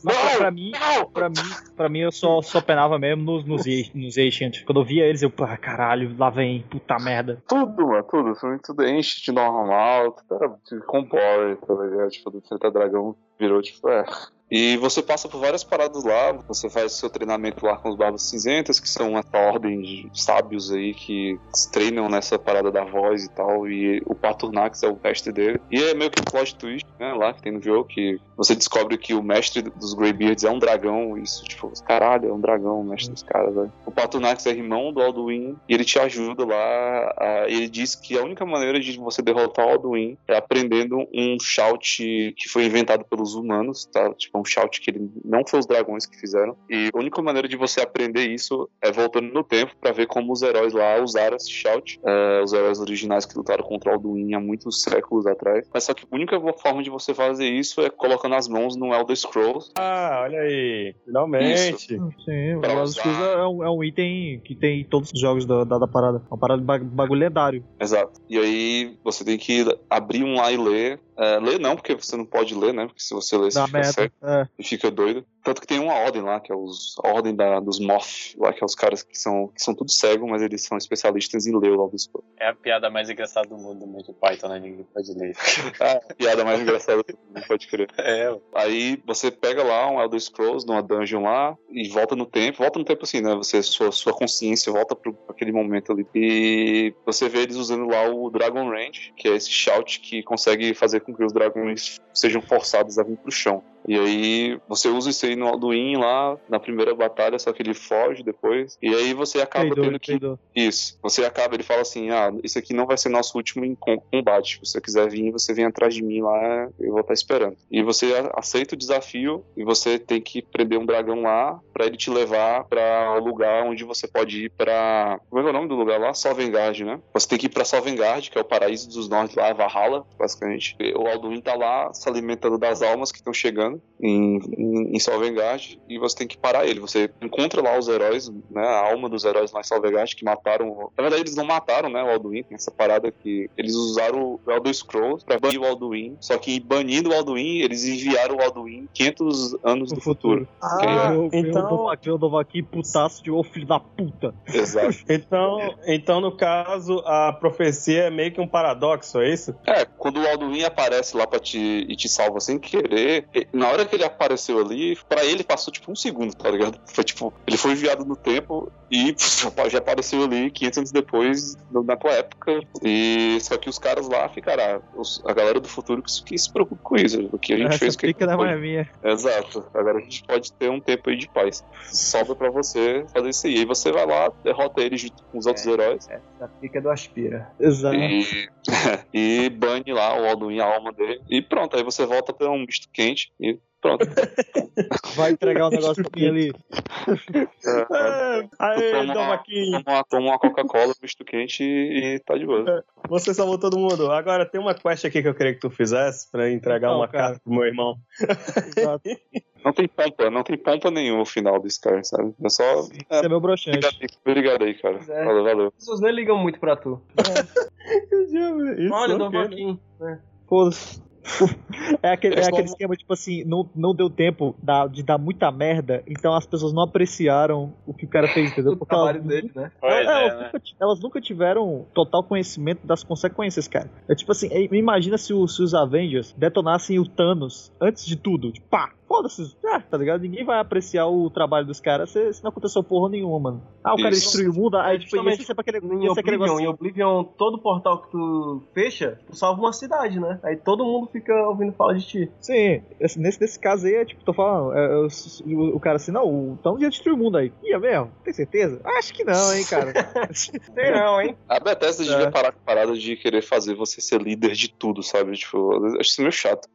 mas pra mim, pra mim, pra mim eu só, só penava mesmo nos, nos, nos Ancient. Quando eu via eles, eu, pá, caralho, lá vem, puta merda. Tudo, mano, tudo. Tudo enche de normal, tudo era com power, tá ligado? Tipo, do enfrentar dragão virou, tipo, é. E você passa por várias paradas lá, você faz seu treinamento lá com os Barbas Cinzentas, que são uma ordem de sábios aí que treinam nessa parada da voz e tal, e o Paturnax é o mestre dele. E é meio que um plot twist, né, lá que tem no jogo, que você descobre que o mestre dos Greybeards é um dragão, isso, tipo, caralho, é um dragão, o mestre dos caras, velho. O Paturnax é irmão do Alduin, e ele te ajuda lá, a, ele diz que a única maneira de você derrotar o Alduin é aprendendo um shout que foi inventado pelos humanos, tá? Tipo, um shout que ele não foi os dragões que fizeram. E a única maneira de você aprender isso é voltando no tempo para ver como os heróis lá usaram esse shout. É, os heróis originais que lutaram contra o Alduin há muitos séculos atrás. Mas só que a única forma de você fazer isso é colocando as mãos no Elder Scrolls. Ah, olha aí. Finalmente. Sim, o Elder. Scrolls é um, é um item que tem em todos os jogos da, da, da parada. Uma parada de ba- bagulho lendário. Exato. E aí você tem que abrir um lá e ler. É, ler não, porque você não pode ler, né? Porque se você ler, você fica cego É. e fica doido. Tanto que tem uma ordem lá, que é os, a ordem da, dos Moth, lá, que é os caras que são, que são tudo cegos, mas eles são especialistas em ler o Scrolls. É a piada mais engraçada do mundo do Monty Python, né? Ninguém pode ler. [laughs] Ah, piada mais engraçada do mundo, pode crer. [laughs] É, Aí você pega lá um Elder Scrolls numa dungeon lá e volta no tempo. Volta no tempo assim, né? Você, sua, sua consciência volta pro, pra aquele momento ali. E você vê eles usando lá o Dragon Range, que é esse shout que consegue fazer com que os dragões sejam forçados a vir pro chão. E aí você usa isso aí no Alduin lá na primeira batalha, só que ele foge depois. E aí você acaba Peidou, tendo que. peidou. Isso. Você acaba, ele fala assim: ah, isso aqui não vai ser nosso último combate. Se você quiser vir, você vem atrás de mim lá, eu vou estar esperando. E você aceita o desafio e você tem que prender um dragão lá pra ele te levar pra o lugar onde você pode ir pra. Como é é o nome do lugar lá? Sovengard, né? Você tem que ir pra Sovengard, que é o paraíso dos norte lá, Valhalla, basicamente. O Alduin tá lá se alimentando das almas que estão chegando em, em, em e você tem que parar ele. Você encontra lá os heróis, né? A alma dos heróis lá em Sovengard que mataram. Na verdade, eles não mataram, né? O Alduin. Tem essa parada que eles usaram o Elder Scrolls pra banir o Alduin. Só que banindo o Alduin, eles enviaram o Alduin 500 anos do futuro. Ah, é- eu, então- eu, Dovahkiin, eu Dovahkiin, putaço de ô filho da puta. Exato. [laughs] Então, então, no caso, a profecia é meio que um paradoxo, é isso? É, quando o Alduin aparece lá pra te, e te salva sem querer, e- na hora que ele apareceu ali, pra ele passou tipo um segundo, tá ligado? Foi tipo, ele foi enviado no tempo e [laughs] já apareceu ali 500 anos depois, na tua época. E só que os caras lá ficaram, ah, os- a galera do futuro que, que se preocupa com isso. O que a gente Essa fez que. pica não é minha. Exato. Agora a gente pode ter um tempo aí de paz. Sobra pra você fazer isso aí. E você vai lá, derrota ele junto com os outros heróis. Essa pica do Aspira. Exato. E, [laughs] e bane lá o Alduin, a alma dele. E pronto, aí você volta pra um misto quente e pronto. [laughs] Vai entregar um negócio pra mim ali. É, Aê, Toma uma- Dovahkiin, Toma uma, Coca-Cola, misto quente e, e tá de boa. você salvou todo mundo. Agora tem uma quest aqui que eu queria que tu fizesse pra entregar Não, uma cara. carta pro meu irmão. Exato. [laughs] Não tem pompa, não tem pompa nenhuma no final do Sky, sabe? É só. Isso é meu broxante. Obrigado aí, obrigado aí, cara. é. Valeu, valeu. As pessoas nem ligam muito pra tu. [laughs] Isso, Olha, ok, Dovahkiin. né? Foda-se. [laughs] É aquele, é aquele esquema, tipo assim, não, não deu tempo da- de dar muita merda, então as pessoas não apreciaram o que o cara fez, entendeu? [laughs] Porque elas, dele, né? É, é, elas, né? nunca, elas nunca tiveram total conhecimento das consequências, cara. É tipo assim, é, imagina se, o- se os Avengers detonassem o Thanos antes de tudo. Tipo, pá, foda-se, ah, tá ligado? Ninguém vai apreciar o trabalho dos caras se, se não aconteceu porra nenhuma, mano. Ah, o cara Isso. destruiu o mundo, aí tipo, Justamente, ia ser pra aquele, Em aquele Oblivion, negócio em Oblivion, todo portal que tu fecha, tu salva uma cidade, né? Aí todo mundo fica ouvindo falar de ti. Sim, esse- nesse, nesse caso aí, é tipo, tô falando, é, é, o, o cara assim, não, o Thanos ia destruir o mundo aí. Ia mesmo? Tem certeza? Acho que não, hein, cara. [laughs] Tem não, hein? A Bethesda É. devia parar com a parada de querer fazer você ser líder de tudo, sabe? Tipo, acho isso meio chato.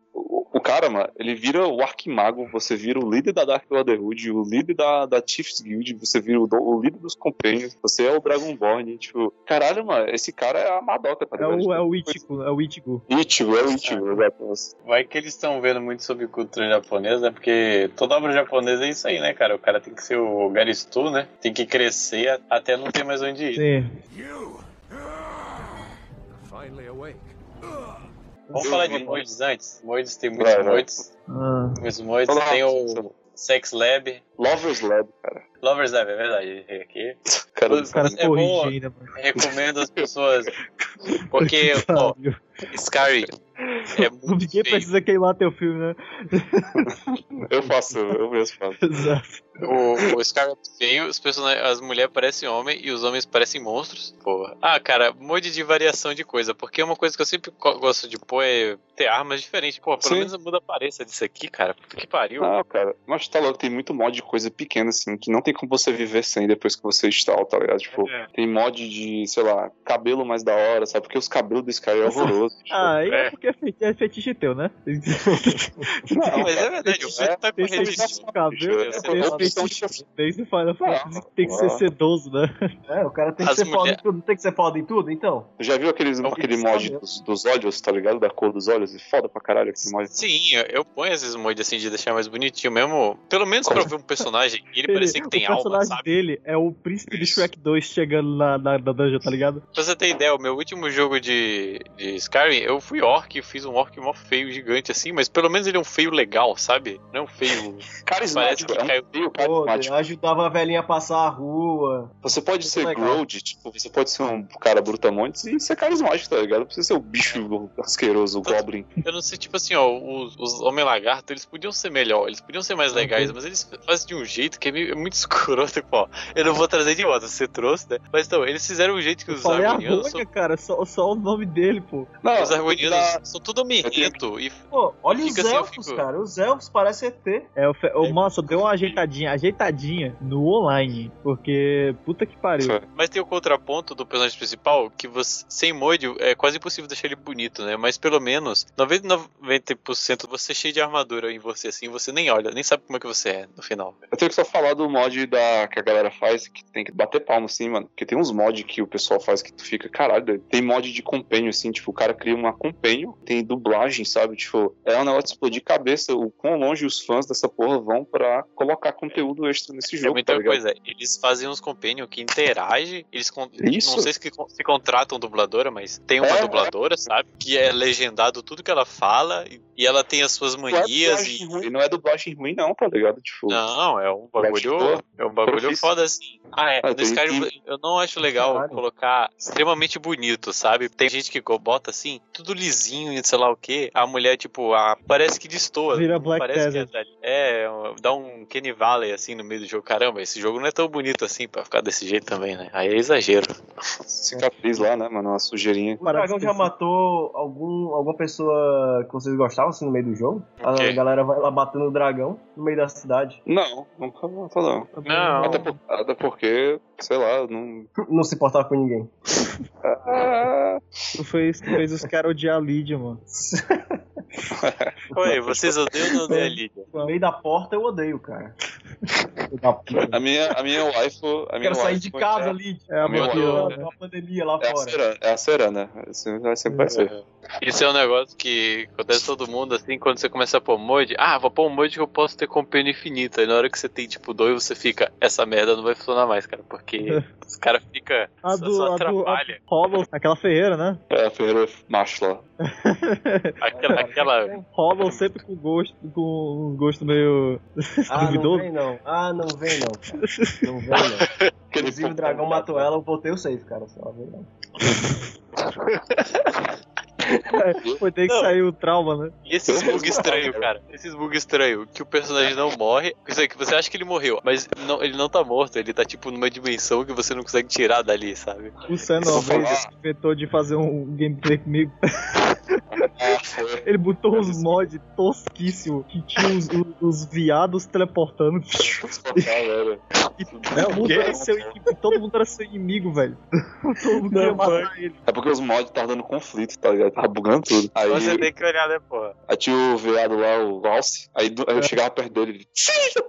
Cara, mano, ele vira o Arquimago, você vira o líder da Dark Brotherhood, o líder da, da Chiefs Guild, você vira o, do- o líder dos Companions, você é o Dragonborn, tipo, caralho, mano, esse cara é a Madoka, tá É ligado? o, é o Ichigo, é o Ichigo. Ichigo, é o Ichigo, exato. Vai que eles estão vendo muito sobre cultura japonesa, né? Porque toda obra japonesa é isso aí, né, cara? O cara tem que ser o Garistu, né? Tem que crescer até não ter mais onde ir. Sim. Finally awake. Vamos falar de moids antes. Moids tem muitos moids. Ah. Muitos moids. Fala Tem o Sex Lab. Lovers Lab, cara. Lovers Lab, é verdade. Aqui. [laughs] Cara, O cara é bom, corrige ainda, mano. recomendo as pessoas. Porque, [laughs] ó, Skyrim é muito Ninguém feio. precisa queimar teu filme, né? [laughs] Eu faço, eu mesmo faço. Exato. O, o Skyrim é feio, os personagens, as mulheres parecem homem e os homens parecem monstros. Porra. Ah, cara, um monte de variação de coisa. Porque uma coisa que eu sempre gosto de pôr é ter armas diferentes. Pô, pelo Sim. menos muda a aparência disso aqui, cara. Puta que pariu. Não, cara, mas tá louco, tem muito mod de coisa pequena, assim, que não tem como você viver sem depois que você instala, tá ligado? Tipo, É. tem mod de, sei lá, cabelo mais da hora, sabe? Porque os cabelos do Sky é horroroso. tipo, Ah, é É. porque é é fetiche teu, né? [laughs] Não, mas é verdade, o Fred tá fetiche disso. de cabelo, é fetiche. Desde Final Fantasy Não, tem que ser não. sedoso, né? É, o cara tem que As ser foda mulher- em tudo. Não tem que ser foda em tudo, então? Já viu aqueles, Não, aquele que mod dos, dos olhos, tá ligado? Da cor dos olhos? E foda pra caralho aquele mod. Sim, eu, eu ponho esses mods assim de deixar mais bonitinho mesmo. Pelo menos pra ver um personagem e ele parecer que tem o alma, personagem sabe? dele é o príncipe do Shrek 2 chegando na, na, na dungeon, tá ligado? Pra você ter ideia, o meu último jogo de, de Skyrim, eu fui orc, eu fiz um orc mó feio, gigante assim, mas pelo menos ele é um feio legal, sabe? Não é um feio. [laughs] Carismático, Parece que é um caiu- feio carismático. ajudava a velhinha a passar a rua. Você pode ser. Grode, tipo, você pode ser um cara brutamontes e ser carismático, tá ligado? Não precisa ser o bicho asqueroso, o Goblin. Eu não sei, tipo assim, ó, os, os Homem-Lagarto, eles podiam ser melhor, eles podiam ser mais legais, mas eles fazem de um jeito que é, meio, é muito [laughs] escroto, tipo, ó. Eu não vou trazer de volta, você trouxe, né? Mas então, eles fizeram um jeito que Eu os argonianos são, cara, só, só o nome dele, pô. Não, os argonianos dá- são tudo mirrento e Pô, olha Fica os assim, elfos, fico- cara. Os elfos parecem ET. É, o, fe... o Nossa, deu uma ajeitadinha, ajeitadinha no online, porque puta que pariu. Mas tem o contraponto do personagem principal, que você, sem molho, é quase impossível deixar ele bonito, né? Mas pelo menos 99% você é cheio de armadura em você, assim, você nem olha, nem sabe como é que você é no final. Eu tenho que só falar do mod da, que a galera faz, que tem que bater palma assim, mano. Porque tem uns mods que o pessoal faz que tu fica, caralho, tem mod de compênio, assim, tipo, o cara cria uma compênio, tem dublagem, sabe? Tipo, é um negócio de explodir cabeça, o quão longe os fãs dessa porra vão pra colocar conteúdo extra nesse É jogo, muita tá coisa. Eles fazem uns companion que interagem, eles Isso. não sei se, se contratam dubladora, mas tem uma É, dubladora, sabe? Que é legendado tudo que ela fala e, e ela tem as suas Não é manias e. ruim, não é dublagem ruim, não, tá ligado? Tipo, Não, é um bagulho. É um bagulho Profício. foda assim. Ah, é. Ah, no Skyrim tem- eu não acho legal Caralho. colocar extremamente bonito, sabe? Tem gente que bota assim, tudo lisinho e sei lá o que. A mulher, tipo, a, parece que destoa. Vira não Black parece que Desert. é, é, dá um Kenny Valley assim no meio do jogo. Caramba, esse jogo não é tão bonito assim pra ficar desse jeito também, né? Aí é exagero. cicatriz lá, né, mano? Uma sujeirinha. O dragão já matou algum, alguma pessoa que vocês gostavam, assim, no meio do jogo? A quê? galera vai lá batendo o dragão no meio da cidade. Não, nunca matou, não. Não. Até, por- até porque, sei lá, não. [laughs] Não se importava com ninguém. Ah, Tu fez, tu fez os caras odiar a Lídia, mano. [laughs] Oi, vocês odeiam ou não odeiam a Lídia? No meio da porta eu odeio, cara. A minha, a minha waifu. A minha Quero sair de casa, é, Lid. É a Meu né? Tem uma pandemia lá é a fora. Serana, é a Serana. Isso vai- sempre vai ser. Isso é um negócio que acontece todo mundo assim, quando você começa a pôr mod. Ah, vou pôr um mod que eu posso ter companhia infinita. E na hora que você tem tipo dois, você fica, essa merda não vai funcionar mais, cara. Porque [laughs] os caras ficam. A Só, do, só a do, a atrapalha. do Hollow, aquela ferreira, né? É a Ferreira macho lá. [laughs] Aquela. aquela... Rolam sempre com gosto, com um gosto meio Ah, não vem não. Ah, não vem não, cara. Não vem não. [laughs] Inclusive o dragão matou ela, eu botei o safe, cara. Só vem não. [laughs] Foi ter que Não. sair o trauma, né? E esses bugs estranhos, cara. Esses bugs estranhos, que o personagem não morre. Quer dizer, que você acha que ele morreu, mas não, ele não tá morto, ele tá tipo numa dimensão que você não consegue tirar dali, sabe? O Senna uma vez inventou de fazer um gameplay comigo. [laughs] Ele botou uns mods tosquíssimos que tinha os, os, os viados teleportando. [laughs] E todo mundo, era seu inimigo, todo mundo era seu inimigo, velho. [laughs] Todo mundo queria matar ele. É porque os mods estavam dando conflito, tá ligado? Tava bugando tudo. Aí, Você tem que olhar, né, porra? aí tinha o veado lá, o Valse. Aí, aí eu chegava perto dele, ele.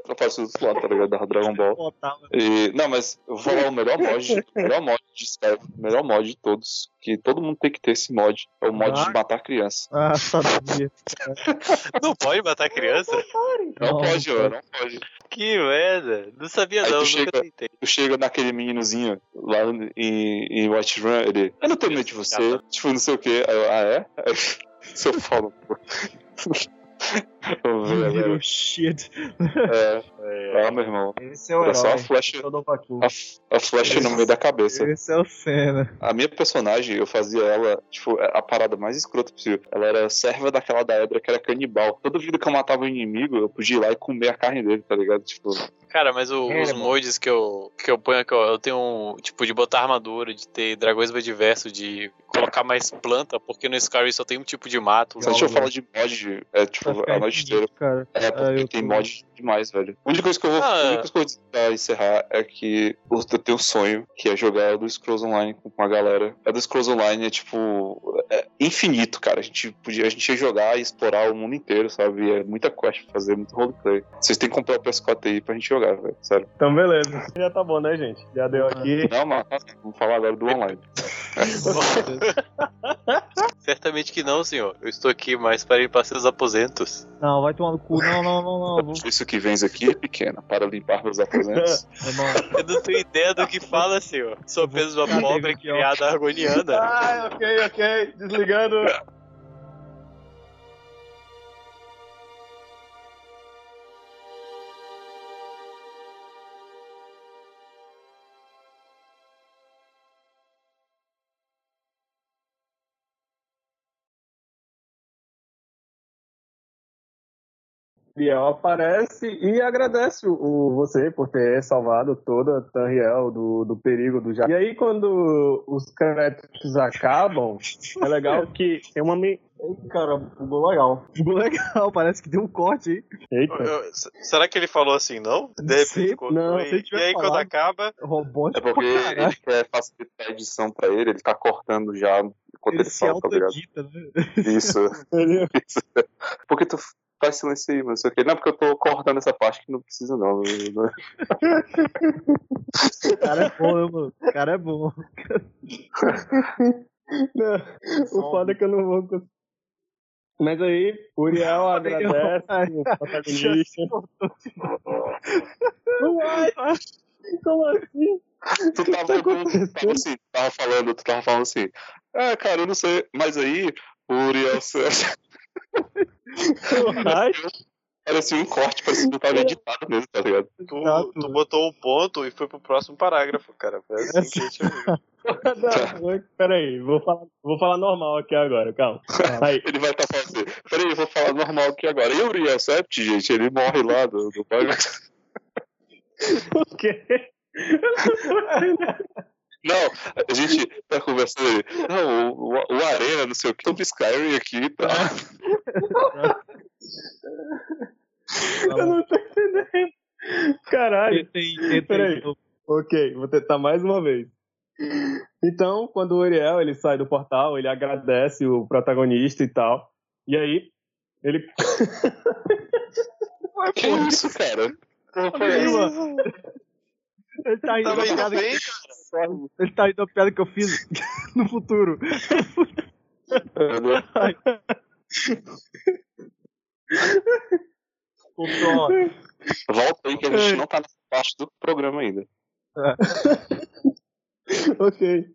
Apareceu do lado, tá ligado? Da Dragon Ball. E, não, mas eu vou falar o melhor mod, o melhor mod de Skyrim, o melhor mod de todos. Que todo mundo tem que ter esse mod. É o mod Ah. de matar criança. Ah, sabia. [laughs] Não pode matar criança? Não, Não, pode, ó, não pode. Que merda. Não sabia Aí não, tu nunca chega- tentei. Tu chega naquele meninozinho lá em, em Watch Run, ele. Eu não tenho medo de você. Tipo, não sei o. Aí eu, ah, é? Aí, [laughs] seu falo, pô. [laughs] [laughs] Little shit. É. Ah, meu irmão. Esse é o Era só a herói. flecha, é o a, a flecha no meio da cabeça. Esse é o Senna. A minha personagem, eu fazia ela, tipo, a parada mais escrota possível. Ela era serva daquela da Edra que era canibal. Toda vida que eu matava um inimigo, eu podia ir lá e comer a carne dele, tá ligado? Tipo, Cara, mas o- É, os mods que eu, que eu ponho aqui, ó, eu tenho um, tipo, de botar armadura, de ter dragões mais diversos, de colocar mais planta, porque no Skyrim só tem um tipo de mato. se a gente for falar de mod, é tipo, a noite inteira. Cara. É, porque Ah, tem tô- mod demais, velho. A única coisa que eu vou, Ah, a é. única coisa que eu vou dizer pra encerrar é que eu tenho um sonho, que é jogar Elder Scrolls Online com com a galera. Elder Scrolls Online é tipo. É infinito, cara. A gente, podia, a gente ia jogar e explorar o mundo inteiro, sabe? É muita quest pra fazer, muito roleplay. Vocês têm que comprar o PS4 aí pra gente jogar, velho. Sério. Então, beleza. Já tá bom, né, gente? Já deu aqui. Não, mas vamos falar agora do online. [laughs] [laughs] [laughs] Certamente que não, senhor. Eu estou aqui mais para ir para seus aposentos. Não, vai tomar no cu. Não, não, não, não. Vou... [laughs] Isso que vens aqui é pequena, para limpar meus aposentos. [laughs] Irmão, Eu não tenho ideia do que fala, senhor. Sou apenas uma pobre criada argoniana. Ah, ok, ok. Desligando. Biel aparece e agradece o, o- você por ter salvado toda a Tanriel do, do perigo do Jack. E aí, quando os créditos acabam, é legal que tem uma. me- Cara, bugou legal. ficou legal. Parece que deu um corte aí. Eita. Eu- s- será que ele falou assim, não? De repente, não, e, se e aí quando falado. acaba, É Robótico porque pra caralho. ele quer facilitar a edição pra ele, ele tá cortando já enquanto Ele ele se fala, tá ligado? né? Isso. [laughs] Isso. Por que tu faz silêncio aí, mano? Não sei o quê. Não, porque eu tô cortando essa parte que não precisa, não. O cara é bom, né, mano? O cara é bom. [laughs] Não, o foda é que eu não vou conseguir. Mas aí, Uriel agradece o protagonista. [laughs] Uai, como assim? Tu tava, tu tava assim, tu tava falando, tu tava falando assim. Ah, cara, eu não sei. Mas aí, o Uriel [laughs] Ai, parecia um corte, parecia que não tava editado mesmo, tá ligado? tu, tu botou um ponto e foi pro próximo parágrafo, cara. Foi assim que a gente [laughs] não, peraí, vou falar, vou falar normal aqui agora, calma. [laughs] Aí, Ele vai estar falando assim, peraí, eu vou falar normal aqui agora. E o Uriel Sept, gente, ele morre lá do, do [laughs] o quê? Não, a gente tá conversando aí. Não, o, o, o Arena, não sei o que, sobre Skyrim aqui e tal. Eu não tô entendendo. Caralho. Tentem, tentem. Peraí. Ok, vou tentar mais uma vez. Então, quando o Uriel ele sai do portal, ele agradece o protagonista e tal. E aí, ele. [laughs] Que isso, cara? Como foi isso? Ele tá indo Tava da indo piada Ele tá indo da piada que eu fiz [laughs] no futuro. Volta aí que a gente não tá nessa parte do programa ainda. [laughs] ok.